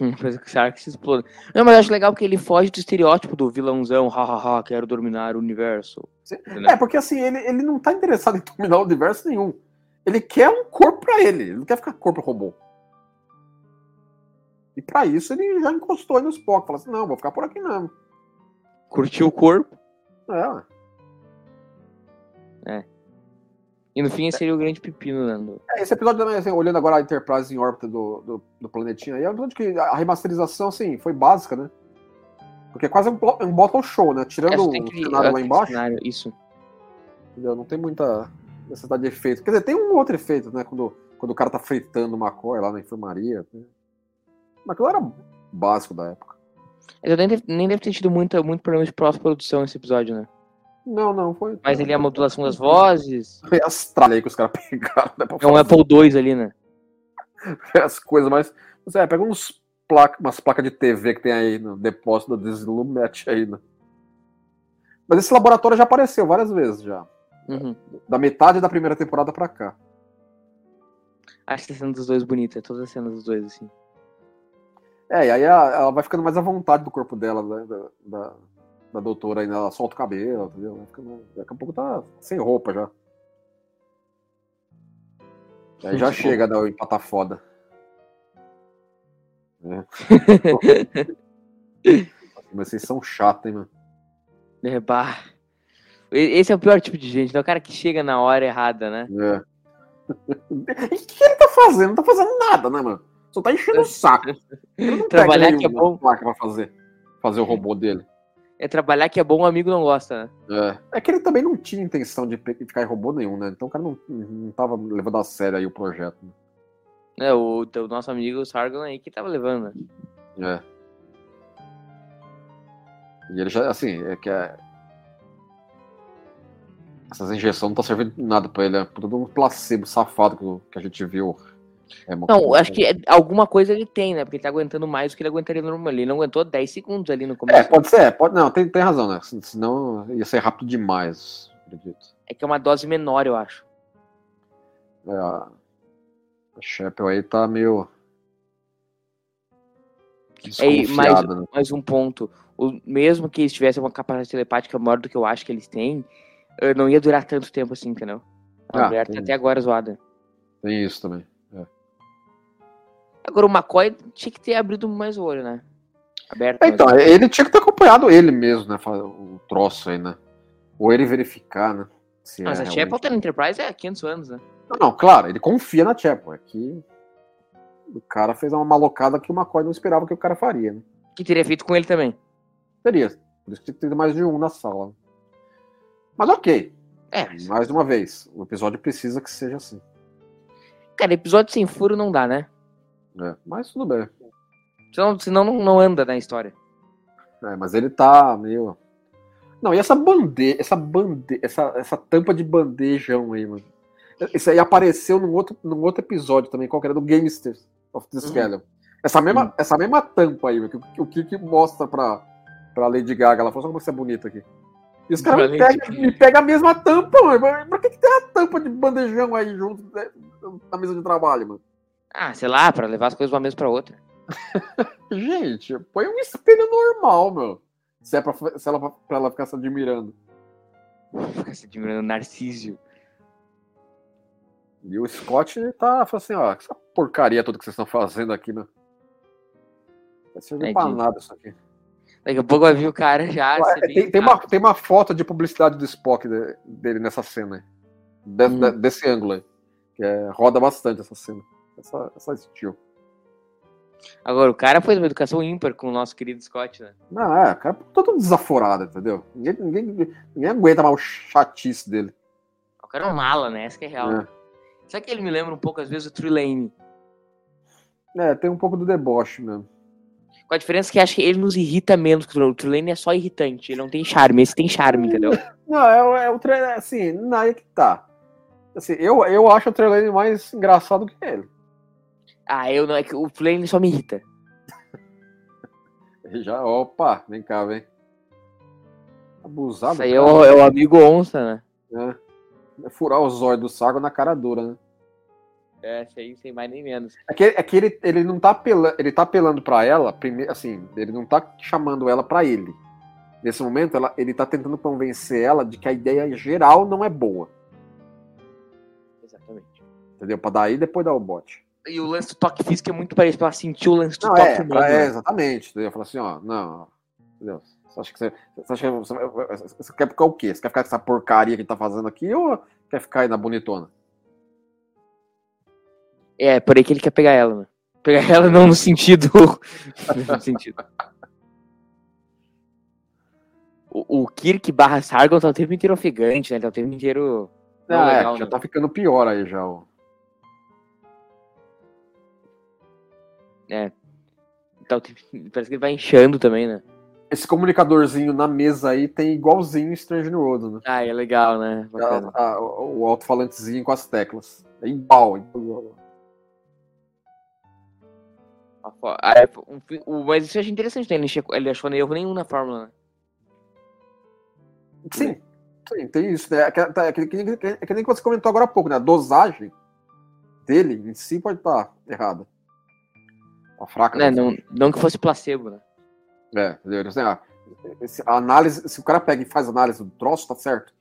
Depois que se exploda. Não, mas eu acho legal porque ele foge do estereótipo do vilãozão, hahaha, quero dominar o universo. Entendeu? É, porque assim, ele, ele não tá interessado em dominar o universo nenhum. Ele quer um corpo pra ele, ele não quer ficar corpo robô. E pra isso ele já encostou aí no Spock, falou assim, não, vou ficar por aqui mesmo. Curtiu o corpo. É, E no fim esse seria o grande pepino, né? É, esse episódio também, assim, olhando agora a Enterprise em órbita do, do, do planetinha aí, é um episódio que a remasterização, assim, foi básica, né? Porque é quase um, um bottle show, né? Tirando o cenário lá embaixo, cenário, Isso. entendeu? não tem muita necessidade de efeito. Quer dizer, tem um outro efeito, né? Quando, quando o cara tá fritando uma cor lá na enfermaria. Né? Mas aquilo era básico da época. Ele nem deve, nem deve ter tido muita, muito problema de pós-produção esse episódio, né? Não, não, foi. Mas ele é a modulação das vozes. Foi as tralhas aí que os caras *laughs* pegaram, né? É um Apple II ali, né? *laughs* as coisas, mas. mas é, pega uns placa, umas placas de TV que tem aí no depósito da Desilu, mete aí, né? Mas esse laboratório já apareceu várias vezes já. Uhum. Da metade da primeira temporada pra cá. Acho que a cena dos dois bonita, todas as cenas dos dois, assim. É, e aí ela, ela vai ficando mais à vontade do corpo dela, né, da, da, da doutora ainda, ela solta o cabelo, entendeu? Vai ficando- daqui a pouco tá sem roupa já. Aí já Tipo- chega da empatar foda. É. *laughs* Mas vocês são chatos, hein, mano? É, bah. Esse é o pior tipo de gente, né? O cara que chega na hora errada, né? É. *laughs* E o que ele tá fazendo? Não tá fazendo nada, né, mano? Só tá enchendo o saco. Ele não Trabalhar pega que é bom. placa pra fazer, fazer o robô dele. É trabalhar que é bom, o amigo não gosta, né? É. é que ele também não tinha intenção de ficar em robô nenhum, né? Então o cara não, não tava levando a sério aí o projeto. né? É, o, o nosso amigo Sargon aí que tava levando, né? É. E ele já, assim, é que é... essas injeções não tá servindo nada pra ele, é tudo um placebo safado que, que a gente viu. É, não, acho que é, alguma coisa ele tem, né? Porque ele tá aguentando mais do que ele aguentaria normal. Ele não aguentou 10 segundos ali no começo. É, pode ser, pode, não, tem, tem razão, né? Senão ia ser rápido demais, acredito. É que é uma dose menor, eu acho. É, a Chapel aí tá meio. É, mais, né? mais um ponto. O, mesmo que eles tivessem uma capacidade telepática maior do que eu acho que eles têm, não ia durar tanto tempo assim, entendeu? A ah, mulher tá até agora zoada. Tem isso também. Agora o McCoy tinha que ter abrido mais o olho, né? Aberto. É, então, ele tinha que ter acompanhado ele mesmo, né? O troço aí, né? Ou ele verificar, né? Mas é a realmente... Chapel Enterprise é 500 anos, né? Não, não, claro, ele confia na Chapel. É que o cara fez uma malocada que o McCoy não esperava que o cara faria, né? Que teria feito com ele também. Teria. Por isso que tem mais de um na sala. Mas ok. É. Mais uma vez, o episódio precisa que seja assim. Cara, episódio sem furo não dá, né? É, mas tudo bem. Senão, senão não, não anda na história. É, mas ele tá meio. Não, e essa bandeja, essa bande... essa, essa tampa de bandejão aí, mano. Isso aí apareceu num outro, num outro episódio também, qual que era do Gamesters of the Scallon. Uhum. Essa, mesma, uhum. essa mesma tampa aí, que, o que, que mostra pra, pra Lady Gaga. Ela falou, só como você é bonita aqui. E os caras me pegam me pega a mesma tampa, mano. Pra que, que tem a tampa de bandejão aí junto né, na mesa de trabalho, mano? Ah, sei lá, pra levar as coisas de uma mesa pra outra. *laughs* Gente, põe um espelho normal, meu. Se é pra, se ela, pra ela ficar se admirando. *laughs* Ficar se admirando Narcísio. E o Scott tá falando assim, ó, essa porcaria toda que vocês estão fazendo aqui, né? Vai servir é pra nada isso aqui. Daqui a pouco vai vir o cara já. tem, tem, uma, tem uma foto de publicidade do Spock de, dele nessa cena. De, hum. de, desse ângulo aí. Que é, roda bastante essa cena. Essa, essa estilo. Agora, o cara foi de uma educação ímpar com o nosso querido Scott, né? Não, é, o cara tá todo desaforado, entendeu? Ninguém, ninguém, ninguém aguenta mais o chatice dele. O cara é um mala, né? Essa que é real. É. Sabe que ele me lembra um pouco, às vezes, o Trulane? É, tem um pouco do deboche mesmo. Com a diferença que acho que ele nos irrita menos que o Trulane é só irritante, ele não tem charme, esse tem charme, entendeu? *laughs* Não, é, é o Trulane, assim, não é que tá. Assim, eu, eu acho o Trulane mais engraçado que ele. Ah, eu não, é que o Trulane só me irrita. *laughs* Já, opa, vem cá, vem. Abusado. Isso aí é o, é o amigo onça, né? É. é furar os olhos do saco na cara dura, né? É, sem, sem mais nem menos. É que, é que ele, ele não tá apelando, ele tá apelando pra ela, primeiro, assim, ele não tá chamando ela pra ele. Nesse momento, ela, ele tá tentando convencer ela de que a ideia geral não é boa. Exatamente. Entendeu? Pra daí depois dar o bote. E o lance do toque físico é muito parecido, pra ela sentir o lance do não, toque é, humano. É, exatamente. Entendeu? Falar assim, ó, não, entendeu? Você acha que você, você, acha que você, você quer ficar o quê? Você quer ficar com essa porcaria que tá fazendo aqui ou quer ficar aí na bonitona? É, por aí que ele quer pegar ela, né? Pegar ela não no sentido. *laughs* no sentido. O, o Kirk barra Sargon tá o tempo inteiro ofegante, né? Tá o tempo inteiro. Ah, é, legal, já né? tá ficando pior aí já. Ó. É. Tá, *laughs* parece que ele vai inchando também, né? Esse comunicadorzinho na mesa aí tem igualzinho Strange New World, né? Ah, é legal, né? A, a, o alto-falantezinho com as teclas. É igual, igual. É, mas isso eu achei interessante, né? Ele, ele achou nem erro nenhum na fórmula. Né? Sim, sim, tem isso. Né? É, que, é, que, que, é que nem você comentou agora há pouco, né? A dosagem dele em si pode estar errada. Tá fraca. É, não, não que fosse placebo, né? É, entendeu? Assim, ah, a análise, se o cara pega e faz análise do troço, tá certo.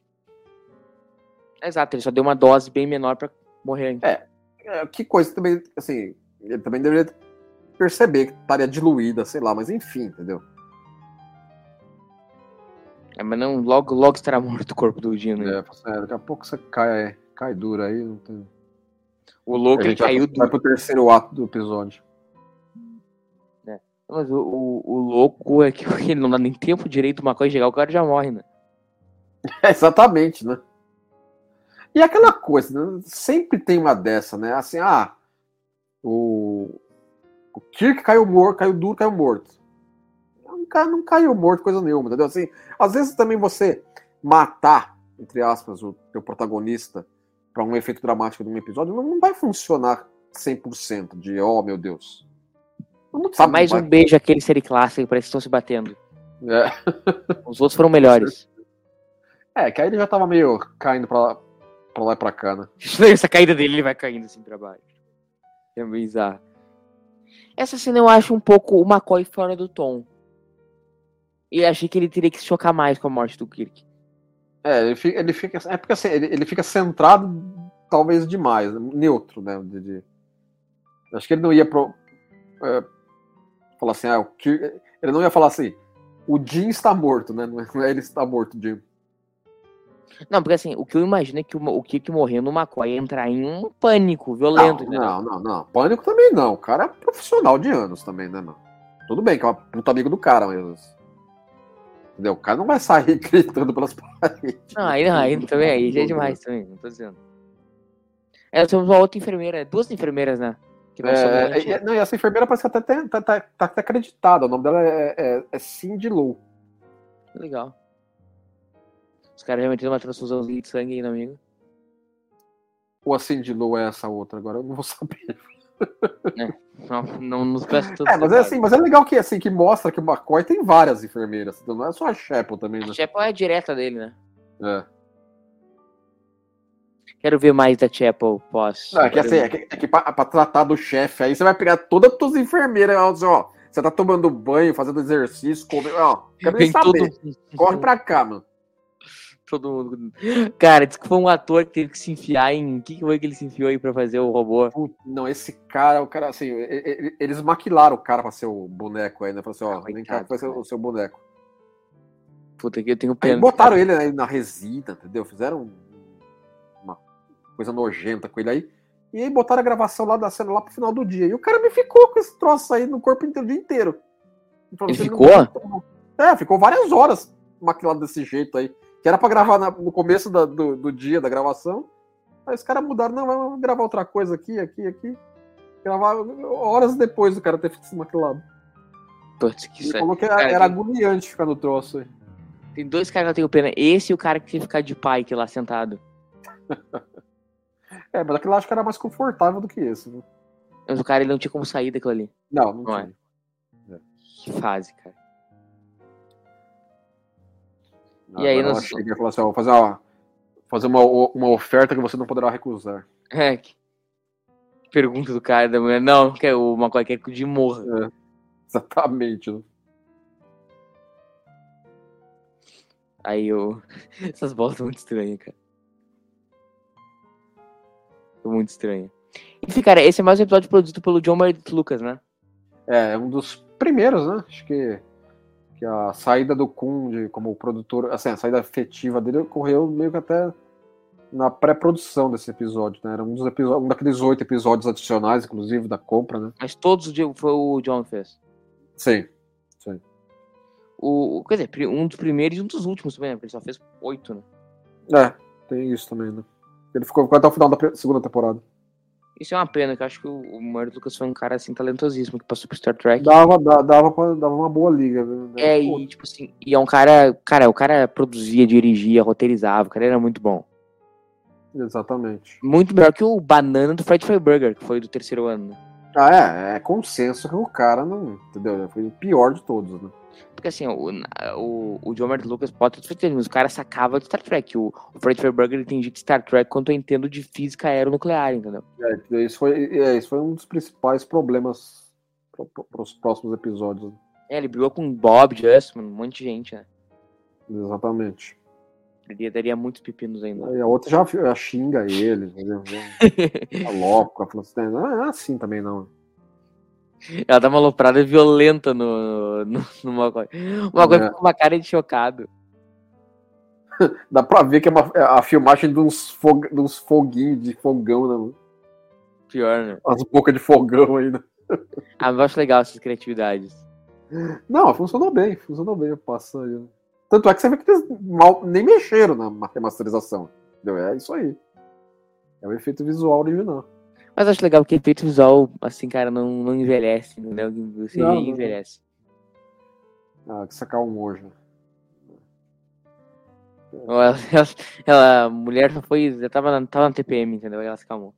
Exato, ele só deu uma dose bem menor pra morrer ainda. É, é que coisa também, assim, ele também deveria perceber que estaria diluída, sei lá, mas enfim, entendeu? É, mas não, logo, logo estará morto o corpo do Dino. É, é, daqui a pouco você cai, cai duro aí, não tem... O louco ele caiu vai, vai pro terceiro ato do episódio. É. Mas o, o, o, louco é que *laughs* ele não dá nem tempo direito uma coisa chegar, o cara já morre, né? É, exatamente, né? E aquela coisa, né? sempre tem uma dessa, né? Assim, ah, o, o Kirk caiu morto, caiu duro, caiu morto. não, ca- não caiu morto, coisa nenhuma, entendeu? Assim, às vezes também você matar, entre aspas, o teu protagonista para um efeito dramático de um episódio não, não vai funcionar 100% de, oh meu Deus. Sabe Mais um beijo aquele série clássico, parece que estão se batendo. É. Os outros foram melhores. *laughs* É, que aí ele já tava meio caindo pra lá, pra lá e pra cá, né? *laughs* Essa caída dele, ele vai caindo assim pra baixo. É bizarro. Essa cena eu acho um pouco o McCoy fora do tom. E achei que ele teria que se chocar mais com a morte do Kirk. É, ele fica, ele fica, é porque assim, ele, ele fica centrado talvez demais, né? neutro, né? de- de- acho que ele não ia pro, é, falar assim, ah, o Kirk, ele não ia falar assim, o Jim está morto, né? Não é, não é ele está morto, Jim. Não, porque assim, o que eu imagino é que o, o Kirk morrendo, o McCoy ia entrar em um pânico violento, não, entendeu? não, não, não. Pânico também não. O cara é profissional de anos também, né, mano? Tudo bem que é um puta amigo do cara, mas. Entendeu? O cara não vai sair *laughs* gritando pelas paredes. Não, aí não, aí também, aí já é demais também, não tô dizendo. É, temos uma outra enfermeira, duas enfermeiras, né? Que não É, e, não, e essa enfermeira parece que até tem- tá, tá, tá até acreditada. O nome dela é, é, é Cindy Lou. Legal. Os caras já meteram uma transfusãozinha de sangue aí no amigo. Ou a Cindy Lou é essa outra, agora eu não vou saber. Não, não nos peço tudo. É, mas é assim, mas é legal que assim, que mostra que o McCoy tem várias enfermeiras. Então não é só a Chapel também, né? A Chapel é direta dele, né? É. Quero ver mais da Chapel pós. Não, é que assim, é que, é que pra, pra tratar do chefe aí, você vai pegar todas as tuas enfermeiras, ó, dizer, ó, você tá tomando banho, fazendo exercício, comendo, ó, quero nem Vem todo, saber. Corre pra cá, mano. todo mundo. Cara, disse que foi um ator que teve que se enfiar em. O que foi que ele se enfiou aí pra fazer o robô? Putz, Não, esse cara, o cara, assim, e- e- eles maquilaram o cara pra ser o boneco aí, né? Falaram assim, ó, Ah, vem cá vai ser o seu boneco. Puta que eu tenho Aí pena. botaram ele aí na resina, entendeu? Fizeram coisa nojenta com ele aí. E aí botaram a gravação lá da cena lá pro final do dia. E o cara me ficou com esse troço aí no corpo inteiro, o dia inteiro. Então, Ele ficou? não- É, ficou várias horas maquilado desse jeito aí. Que era pra gravar na- no começo da- do, do dia da gravação. Aí os caras mudaram, não, vamos gravar outra coisa aqui, aqui, aqui. Gravar horas depois do cara ter feito esse maquilado. Putz, que Ele é- falou que era, cara, era tem- agoniante ficar no troço aí. Tem dois caras que eu tenho pena. Esse e o cara que teve que ficar de pai lá sentado. *laughs* É, mas aquilo acho que era mais confortável do que esse, viu? Mas o cara ele não tinha como sair daquilo ali. Não, não Não é. tinha. Que fase, cara. E Agora aí, ela nós- e fala assim, ó, vou fazer uma, fazer uma, uma oferta que você não poderá recusar. *laughs* É, que... Pergunta do cara da mulher. Não, quer o McCoy quer que o Jim morra. Exatamente. né? Aí eu. *laughs* Essas bolas são muito estranhas, cara. Muito estranhas. Enfim, cara, esse é mais um episódio produzido pelo John Meredith Lucas, né? É, é um dos primeiros, né? Acho que, que a saída do Kun de, como produtor, assim, a saída afetiva dele ocorreu meio que até na pré-produção desse episódio, né? Era um, dos episódios, um daqueles oito episódios adicionais, inclusive, da compra, né? Mas todos os dias foi o John que fez. Sim. O, o- quer dizer, um dos primeiros e um dos últimos também, né? Porque ele só fez oito, né? É, tem isso também, né? Ele ficou, até o final da segunda temporada. Isso é uma pena, que eu acho que o, Meredith Lucas foi um cara assim talentosíssimo que passou pro Star Trek. Dava, da- dava, pra- dava uma boa liga, né? É, e tipo assim, e é um cara. Cara, o cara produzia, dirigia, roteirizava, o cara era muito bom. Exatamente. Muito melhor que o Banana do Fred Freiberger, que foi do terceiro ano, né? Ah, é, é consenso que o cara não. Entendeu? Foi o pior de todos, né? Porque assim, o, o, o John Martin Lucas pode ter certeza, mas o cara sacava de Star Trek. O, o Fred Freiberger entendia de Star Trek quanto eu entendo de física aeronuclear, entendeu? É, isso, foi, é, isso foi um dos principais problemas para os próximos episódios. né? É, ele brigou com Bob, Justman, um monte de gente, né? Exatamente. Ele daria muitos pepinos ainda. Aí a outra já, já xinga ele, entendeu? *laughs* Já aloca, fala assim, não é assim também não. Ela dá uma aloprada violenta no, no, no. O É. com uma cara de chocado. *laughs* Dá pra ver que é uma, é a filmagem de uns, fog, de uns foguinhos de fogão, né? mano? Pior, né? Umas bocas de fogão aí, né? Ah, mas eu acho legal essas criatividades. Não, funcionou bem, funcionou bem o passo aí. né? Tanto é que você vê que eles mal, nem mexeram na remasterização. Entendeu? É isso aí. É o efeito visual original. Mas acho legal que efeito visual, assim, cara, não, não envelhece, entendeu? Você Não, não. envelhece. Ah, que sacar um hoje. né? Ela, *laughs* ela- ela- a mulher já foi. Já tava na, tava na TPM, entendeu? Aí ela se calmou.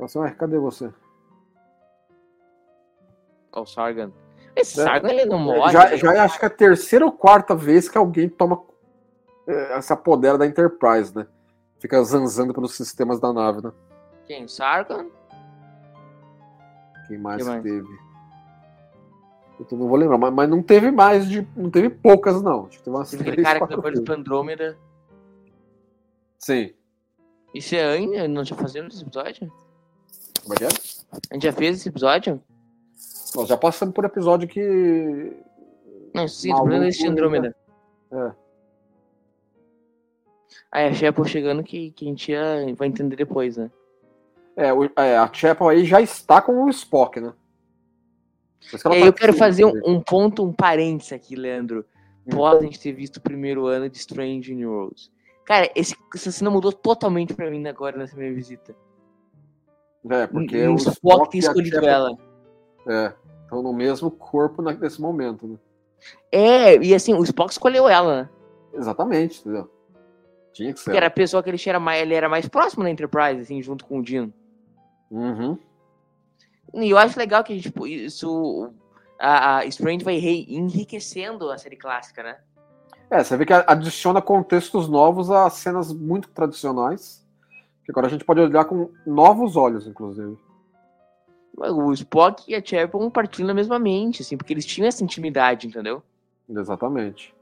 Assim, ué, cadê você? Ó, o Sargon. Esse É. Sargon ele não morre. já, né? já é, acho que é a terceira ou quarta vez que alguém toma é, se apodera da Enterprise, né? Fica zanzando pelos sistemas da nave, né? Quem? Sargon? Quem mais, Quem mais? teve? Eu não vou lembrar, mas, mas não teve mais de. Não teve poucas, não. Acho que teve umas Teve aquele cara que depois vezes. Andrômeda. Sim. Isso é ainda? Não já fazemos esse episódio? Como é que é? A gente já fez esse episódio? Nós já passamos por episódio que. Não, sim, tô falando desse? Andrômeda. É. Aí a Shepard chegando que, que a gente ia, vai entender depois, né? É, o- é, a Chapel aí já está com o Spock, né? Tá eu quero fazer um, um ponto, um parênteses aqui, Leandro. Hum. Após a gente ter visto o primeiro ano de Strange New Worlds. Cara, esse, essa cena mudou totalmente pra mim agora nessa minha visita. É, porque o o Spock tem escolhido Chapel- ela. É, estão no mesmo corpo na- nesse momento, né? É, e assim, o Spock escolheu ela, né? Exatamente, entendeu? Tinha que ser. Porque era a pessoa que ele era mais, ele era mais próximo da Enterprise, assim, junto com o Dino. Uhum. E eu acho legal que a gente, tipo, isso. A, a Strange vai enriquecendo a série clássica, né? É, você vê que adiciona contextos novos a cenas muito tradicionais. Que agora a gente pode olhar com novos olhos, inclusive. O Spock e a Chapel compartilham a mesma mente, assim, porque eles tinham essa intimidade, entendeu? Exatamente.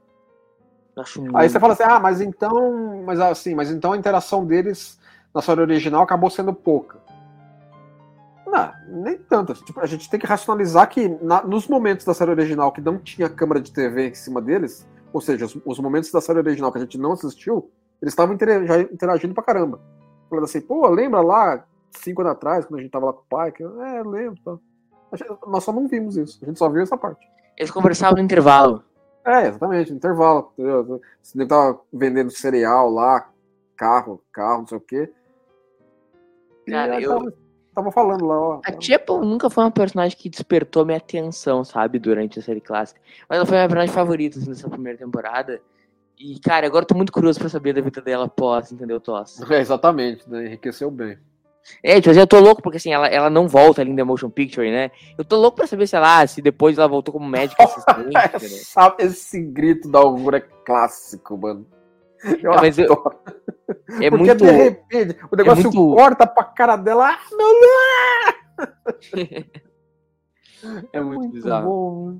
Aí você fala assim, ah, mas então. Mas assim, mas então a interação deles na série original acabou sendo pouca. Não, nem tanto. Tipo, a gente tem que racionalizar que na- nos momentos da série original que não tinha câmera de TV em cima deles, ou seja, os, os momentos da série original que a gente não assistiu, eles estavam intera- já interagindo pra caramba. Falando assim, pô, lembra lá, cinco anos atrás, quando a gente tava lá com o pai? Que, eu, é, lembro. Tá. Gente- Nós só não vimos isso, a gente só viu essa parte. Eles conversavam no intervalo. É, exatamente, no intervalo. entendeu? Você nem tava vendendo cereal lá, carro, carro, não sei o quê. Cara, eu- tava, tava falando lá, ó. A Chapel nunca foi uma personagem que despertou minha atenção, sabe, durante a série clássica. Mas ela foi minha personagem favorita assim, nessa primeira temporada. E, cara, agora eu tô muito curioso pra saber da vida dela pós, entendeu, Toss? *laughs* É, exatamente, né? Enriqueceu bem. É, tipo, eu tô louco porque, assim, ela, ela não volta ali no Motion Picture, né? Eu tô louco pra saber, sei lá, se depois ela voltou como médica assistente? *laughs* Essa- esse grito da Augura é clássico, mano. Eu É, mas eu-. É Porque muito... de repente o negócio muito- corta pra cara dela. Ah, meu Deus! É muito bizarro. bom. né?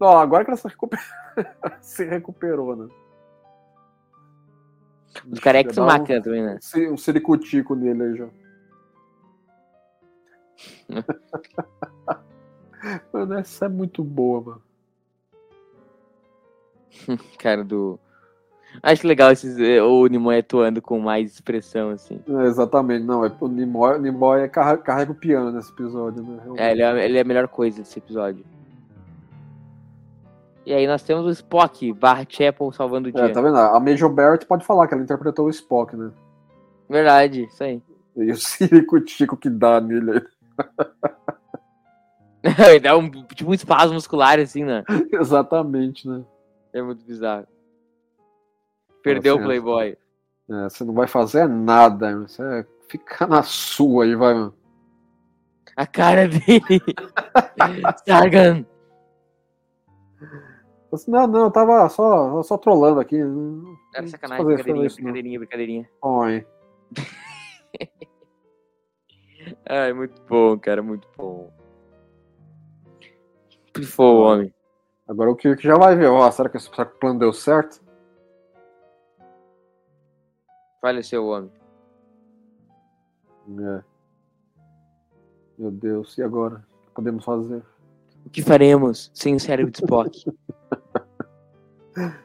Ó, agora que ela se, recuper... *laughs* se recuperou, né? Os carecas Dá um- máquina também, né? um ciricutico nele aí já. *laughs* mano, essa é muito boa, mano. Cara do... Acho legal esses, eh, o Nimoy atuando com mais expressão, assim. É, exatamente, não. É, o Nimoy, o Nimoy é carrega, carrega o piano nesse episódio, né? realmente. É, ele é, ele é a melhor coisa desse episódio. E aí nós temos o Spock barra Chapel salvando o É, dia. tá vendo? A Major Barrett pode falar que ela interpretou o Spock, né? Verdade, isso aí. E o ciricutico que dá nele aí. *laughs* Ele dá um, tipo um espasmo muscular, assim, né? *laughs* Exatamente, né? É muito bizarro. Perdeu o Nossa, Playboy. É, você não vai fazer nada, você fica na sua aí, vai, mano. A cara dele. *laughs* Sargan. Assim, Não, não, eu tava só, só trolando aqui. Não Era sacanagem, fazer brincadeirinha, não. brincadeirinha, brincadeirinha. Oi. *laughs* Ai, muito bom, cara, muito bom. Pifou o homem. Agora o Kirk já vai ver. Ó, será, que, será que o plano deu certo? Faleceu o homem. É. Meu Deus, e agora? O que podemos fazer? O que faremos sem o cérebro de Spock? *laughs*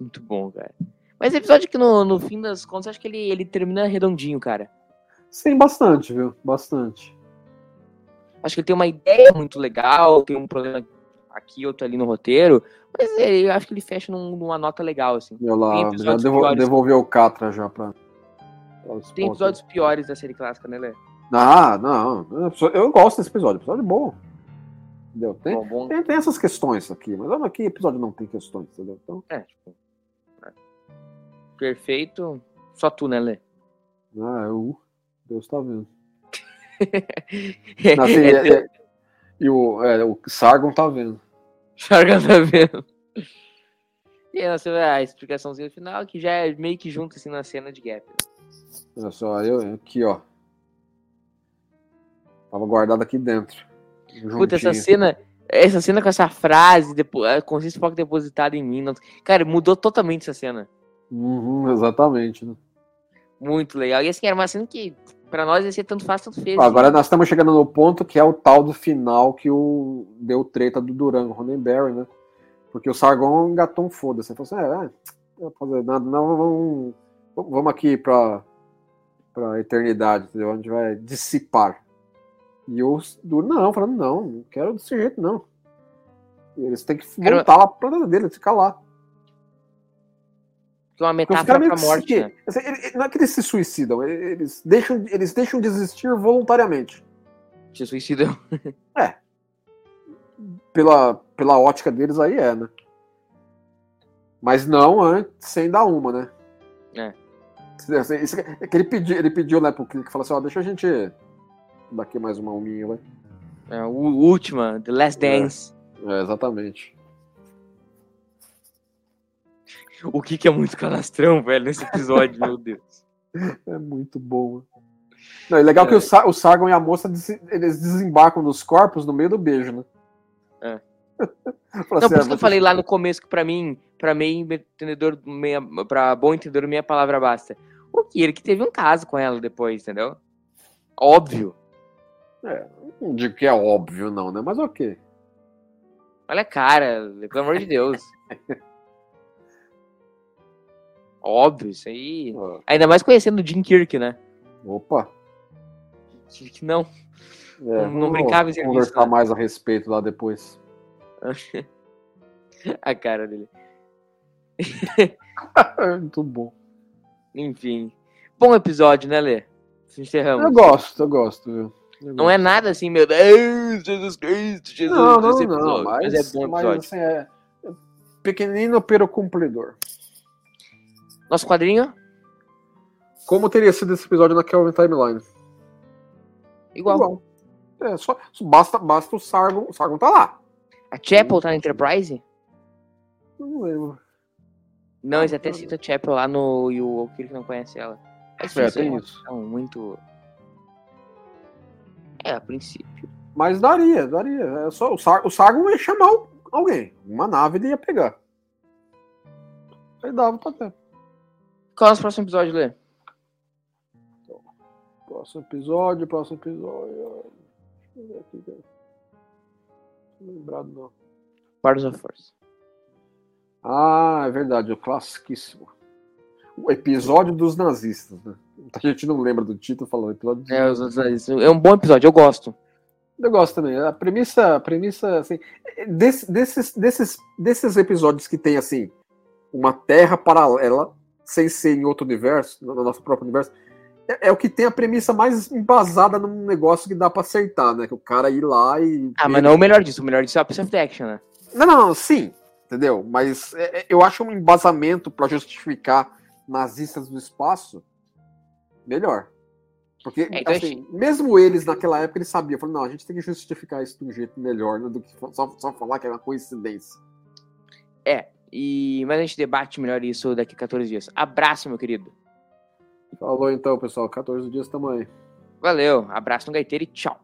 Muito bom, cara. Mas episódio que no, no fim das contas, acho que ele, ele termina redondinho, cara. Sim, bastante, viu? Bastante. Acho que ele tem uma ideia muito legal, tem um problema aqui, outro ali no roteiro, mas é, eu acho que ele fecha num- numa nota legal, assim. Eu lá, já piores. devolveu o Catra já pra. Tem pontos. episódios piores da série clássica, né, Lê? Ah, não. Eu gosto desse episódio. Episódio bom. Entendeu? Tem, Bom, bom. tem, tem essas questões aqui, mas olha aqui, episódio não tem questões, entendeu? Então, É, tipo. é. Perfeito. Só tu, né, Lê? ah, eu, Deus tá vendo. *laughs* Assim, é- é- e o, é, o Sargon tá vendo. Charga tá vendo. E aí você vê a explicaçãozinha final, que já é meio que junto assim na cena de Gap. né? Olha só, eu aqui, ó. Tava guardado aqui dentro. Puta, essa juntinho. cena. Essa cena com essa frase, depo- a consciência Spock depositada em mim. não- Cara, mudou totalmente essa cena. Uhum, exatamente. né? Muito legal. E assim, era uma cena que pra nós ia ser tanto fácil, tanto feio. Agora nós estamos chegando no ponto que é o tal do final que o deu treta do Durango, Ronenberry, né? Porque o Sargon engatou um foda-se. Ele falou assim: é, é, não vou fazer nada, não, vamos, vamos aqui pra, pra eternidade, entendeu? A gente vai dissipar. E o Duran, não, falando: não, não quero desse jeito, não. E eles têm que Quero- voltar lá pra planeta dele, ficar lá. É uma metáfora pra morte, né? assim, Não é que eles se suicidam, eles deixam, eles deixam de existir voluntariamente. Se suicida. *laughs* pela, pela ótica deles aí é, né? Mas não antes, sem dar uma, né? É. Isso, isso- é que ele pediu, ele pediu, né, pro Clique, falou assim, ó, deixa a gente dar aqui mais uma uminha, vai. É, o última, The Last É. Dance. É, exatamente. O que que é muito canastrão, velho, nesse episódio, meu Deus. É muito bom. Não, é legal que o, Sa- o Sargon e a moça, des- eles desembarcam dos corpos no meio do beijo, né? É. *laughs* Não, assim, por "Ah, isso que eu falei lá no começo que pra mim, pra mim, entendedor, meia, pra bom entendedor, minha palavra basta. O que? Ele que teve um caso com ela depois, entendeu? Óbvio. Não digo que é óbvio, não, né? Mas ok. Olha a cara, pelo amor de Deus. *laughs* Óbvio, isso aí. Ó, Ainda mais conhecendo o Jim Kirk, né? Opa. Que não. É, Não- não brincava em serviço, conversar né? mais a respeito lá depois. *laughs* a cara dele. *laughs* Muito bom. Enfim. Bom episódio, né, Lê? Encerramos. Eu gosto, eu gosto, viu? Eu Não é nada assim, meu Deus, Jesus Cristo, Jesus, Não, não, não, episódio. mas, é bom mas, episódio. assim, é é pequenino pero cumpridor. Nosso quadrinho, Como teria sido esse episódio na Kelvin Timeline? igual. É, só, basta, basta o Sargon. O Sargon tá lá. A Chapel tá na Enterprise? Não lembro. Não, eles até citam a Chapel lá no. E o Kirk não conhece ela. É É, difícil, tem né? isso. Então, muito. É, a princípio. Mas daria, daria. É só, o, Sar, o Sargon ia chamar alguém. Uma nave ele ia pegar. Aí dava pra ter. Qual é o nosso próximo episódio, Lê? Próximo episódio, próximo episódio. Deixa eu ver aqui. cara. Não lembrado, não. Of Force. Ah, é verdade, o classiquíssimo. O episódio dos nazistas, né? A gente não lembra do título falando episódio dos É, os outros- é um bom episódio, eu gosto. Eu gosto também. A premissa, a premissa assim, desse- desses, desses, desses episódios que tem assim uma terra paralela, sem ser em outro universo, no nosso próprio universo, é, é o que tem a premissa mais embasada num negócio que dá pra acertar, né? Que o cara ir lá e. Ah, mas não é o melhor disso. O melhor disso é a Piece of Action, né? Não, não, não, sim, entendeu? Mas é, é, eu acho um embasamento pra justificar nazistas do espaço melhor. Porque, É, então assim, mesmo eles naquela época, eles sabiam. Falaram, não, a gente tem que justificar isso de um jeito melhor, né, do que só, só falar que é uma coincidência. E... Mas a gente debate melhor isso daqui a 14 dias. Abraço, meu querido. Falou então, pessoal. 14 dias tamo aí. Valeu, abraço no gaiteiro e tchau.